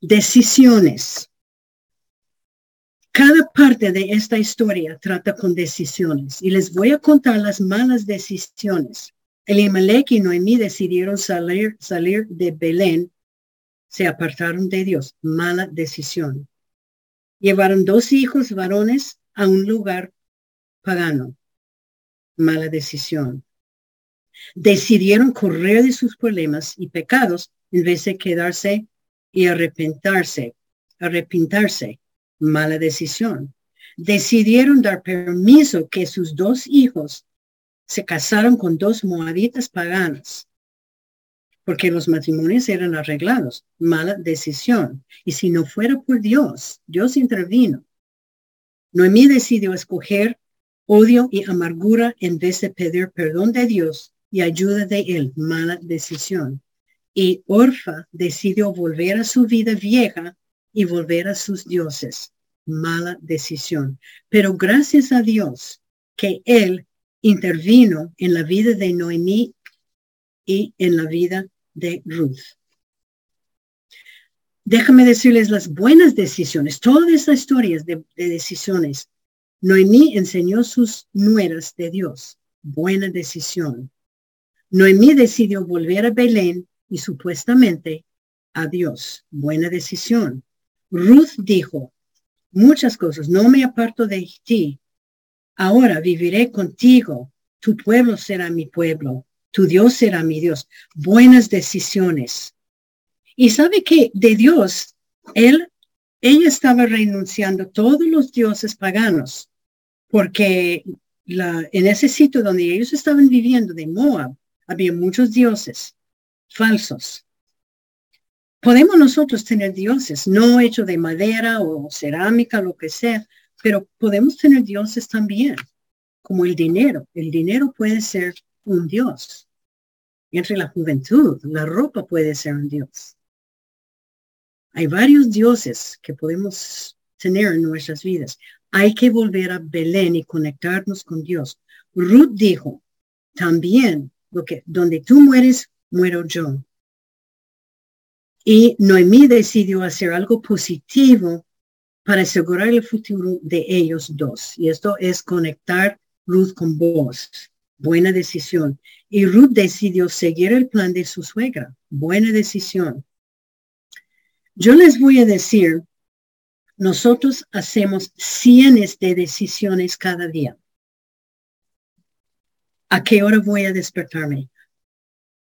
Decisiones. Cada parte de esta historia trata con decisiones y les voy a contar las malas decisiones. Elimelech y Noemí decidieron salir, salir de Belén, se apartaron de Dios. Mala decisión. Llevaron dos hijos varones a un lugar pagano. Mala decisión decidieron correr de sus problemas y pecados en vez de quedarse y arrepentarse, arrepentarse, mala decisión. Decidieron dar permiso que sus dos hijos se casaron con dos moabitas paganas, porque los matrimonios eran arreglados, mala decisión. Y si no fuera por Dios, Dios intervino. Noemí decidió escoger odio y amargura en vez de pedir perdón de Dios y ayuda de él, mala decisión. Y Orfa decidió volver a su vida vieja y volver a sus dioses, mala decisión. Pero gracias a Dios que él intervino en la vida de Noemí y en la vida de Ruth. Déjame decirles las buenas decisiones, todas estas historias de, de decisiones. Noemí enseñó sus nueras de Dios. Buena decisión. Noemí decidió volver a Belén y supuestamente a Dios. Buena decisión. Ruth dijo muchas cosas. No me aparto de ti. Ahora viviré contigo. Tu pueblo será mi pueblo. Tu Dios será mi Dios. Buenas decisiones. Y sabe que de Dios, él, ella estaba renunciando a todos los dioses paganos, porque en ese sitio donde ellos estaban viviendo de Moab, había muchos dioses falsos. Podemos nosotros tener dioses, no hechos de madera o cerámica, lo que sea, pero podemos tener dioses también, como el dinero. El dinero puede ser un dios. Entre la juventud, la ropa puede ser un dios. Hay varios dioses que podemos tener en nuestras vidas. Hay que volver a Belén y conectarnos con Dios. Ruth dijo, también que, donde tú mueres, muero yo. Y Noemí decidió hacer algo positivo para asegurar el futuro de ellos dos. Y esto es conectar Ruth con vos. Buena decisión. Y Ruth decidió seguir el plan de su suegra. Buena decisión. Yo les voy a decir, nosotros hacemos cientos de decisiones cada día. ¿A qué hora voy a despertarme?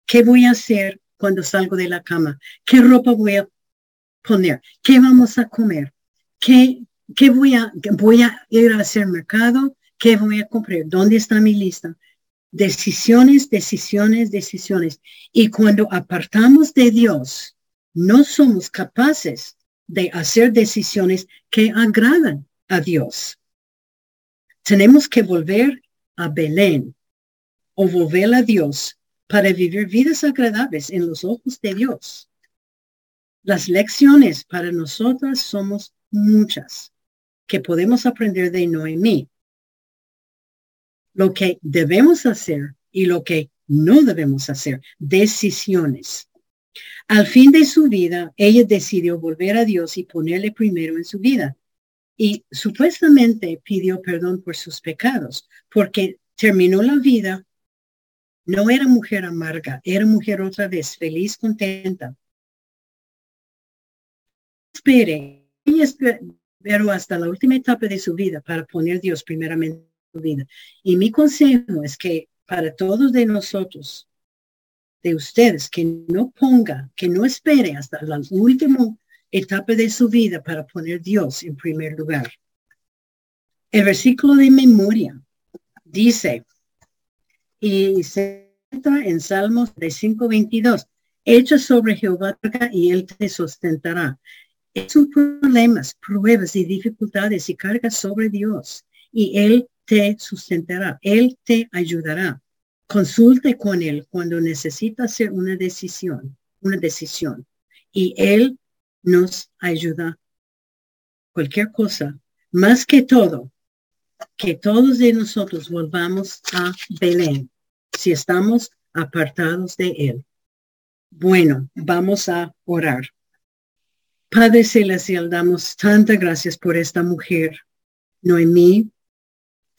¿Qué voy a hacer cuando salgo de la cama? ¿Qué ropa voy a poner? ¿Qué vamos a comer? ¿Qué, voy a, voy a ir a hacer mercado? ¿Qué voy a comprar? ¿Dónde está mi lista? Decisiones, decisiones, decisiones. Y cuando apartamos de Dios, no somos capaces de hacer decisiones que agradan a Dios. Tenemos que volver a Belén, o volver a Dios para vivir vidas agradables en los ojos de Dios. Las lecciones para nosotras somos muchas que podemos aprender de Noemí. Lo que debemos hacer y lo que no debemos hacer, decisiones. Al fin de su vida, ella decidió volver a Dios y ponerle primero en su vida. Y supuestamente pidió perdón por sus pecados, porque terminó la vida. No era mujer amarga, era mujer otra vez, feliz, contenta. Espere, ella pero hasta la última etapa de su vida para poner Dios primeramente en su vida. Y mi consejo es que para todos de nosotros, de ustedes, que no ponga, que no espere hasta la última etapa de su vida para poner Dios en primer lugar. El versículo de memoria dice, y se entra en Salmos de 5.22, echa sobre Jehová y él te sustentará sus problemas, pruebas y dificultades y cargas sobre Dios y Él te sustentará, Él te ayudará. Consulte con Él cuando necesita hacer una decisión, una decisión y Él nos ayuda. Cualquier cosa, más que todo, que todos de nosotros volvamos a Belén si estamos apartados de Él. Bueno, vamos a orar. Padre Celestial, damos tantas gracias por esta mujer, Noemí.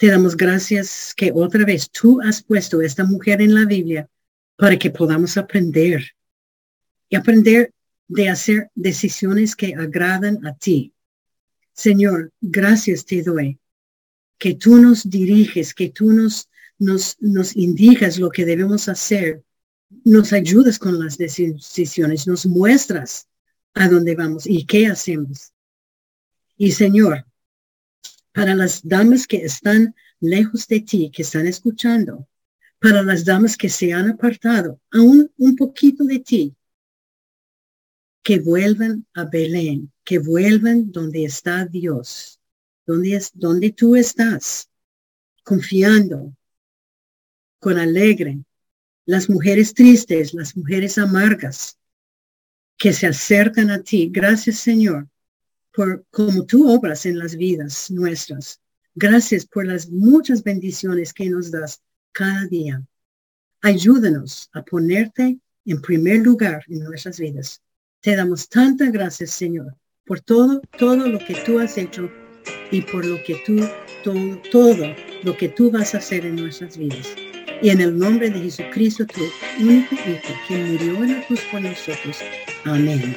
Te damos gracias que otra vez tú has puesto esta mujer en la Biblia para que podamos aprender y aprender de hacer decisiones que agradan a ti. Señor, gracias te doy que tú nos diriges, que tú nos, nos, nos indicas lo que debemos hacer, nos ayudas con las decisiones, nos muestras a dónde vamos y qué hacemos. Y Señor, para las damas que están lejos de ti, que están escuchando, para las damas que se han apartado aún un poquito de ti, que vuelvan a Belén, que vuelvan donde está Dios, donde, es, donde tú estás, confiando, con alegre, las mujeres tristes, las mujeres amargas, que se acercan a ti. Gracias, Señor, por como tú obras en las vidas nuestras. Gracias por las muchas bendiciones que nos das cada día. Ayúdanos a ponerte en primer lugar en nuestras vidas. Te damos tantas gracias, Señor, por todo, todo lo que tú has hecho y por lo que tú, todo, todo lo que tú vas a hacer en nuestras vidas. Y en el nombre de Jesucristo, tu único Hijo, que murió en la cruz por nosotros. Amén.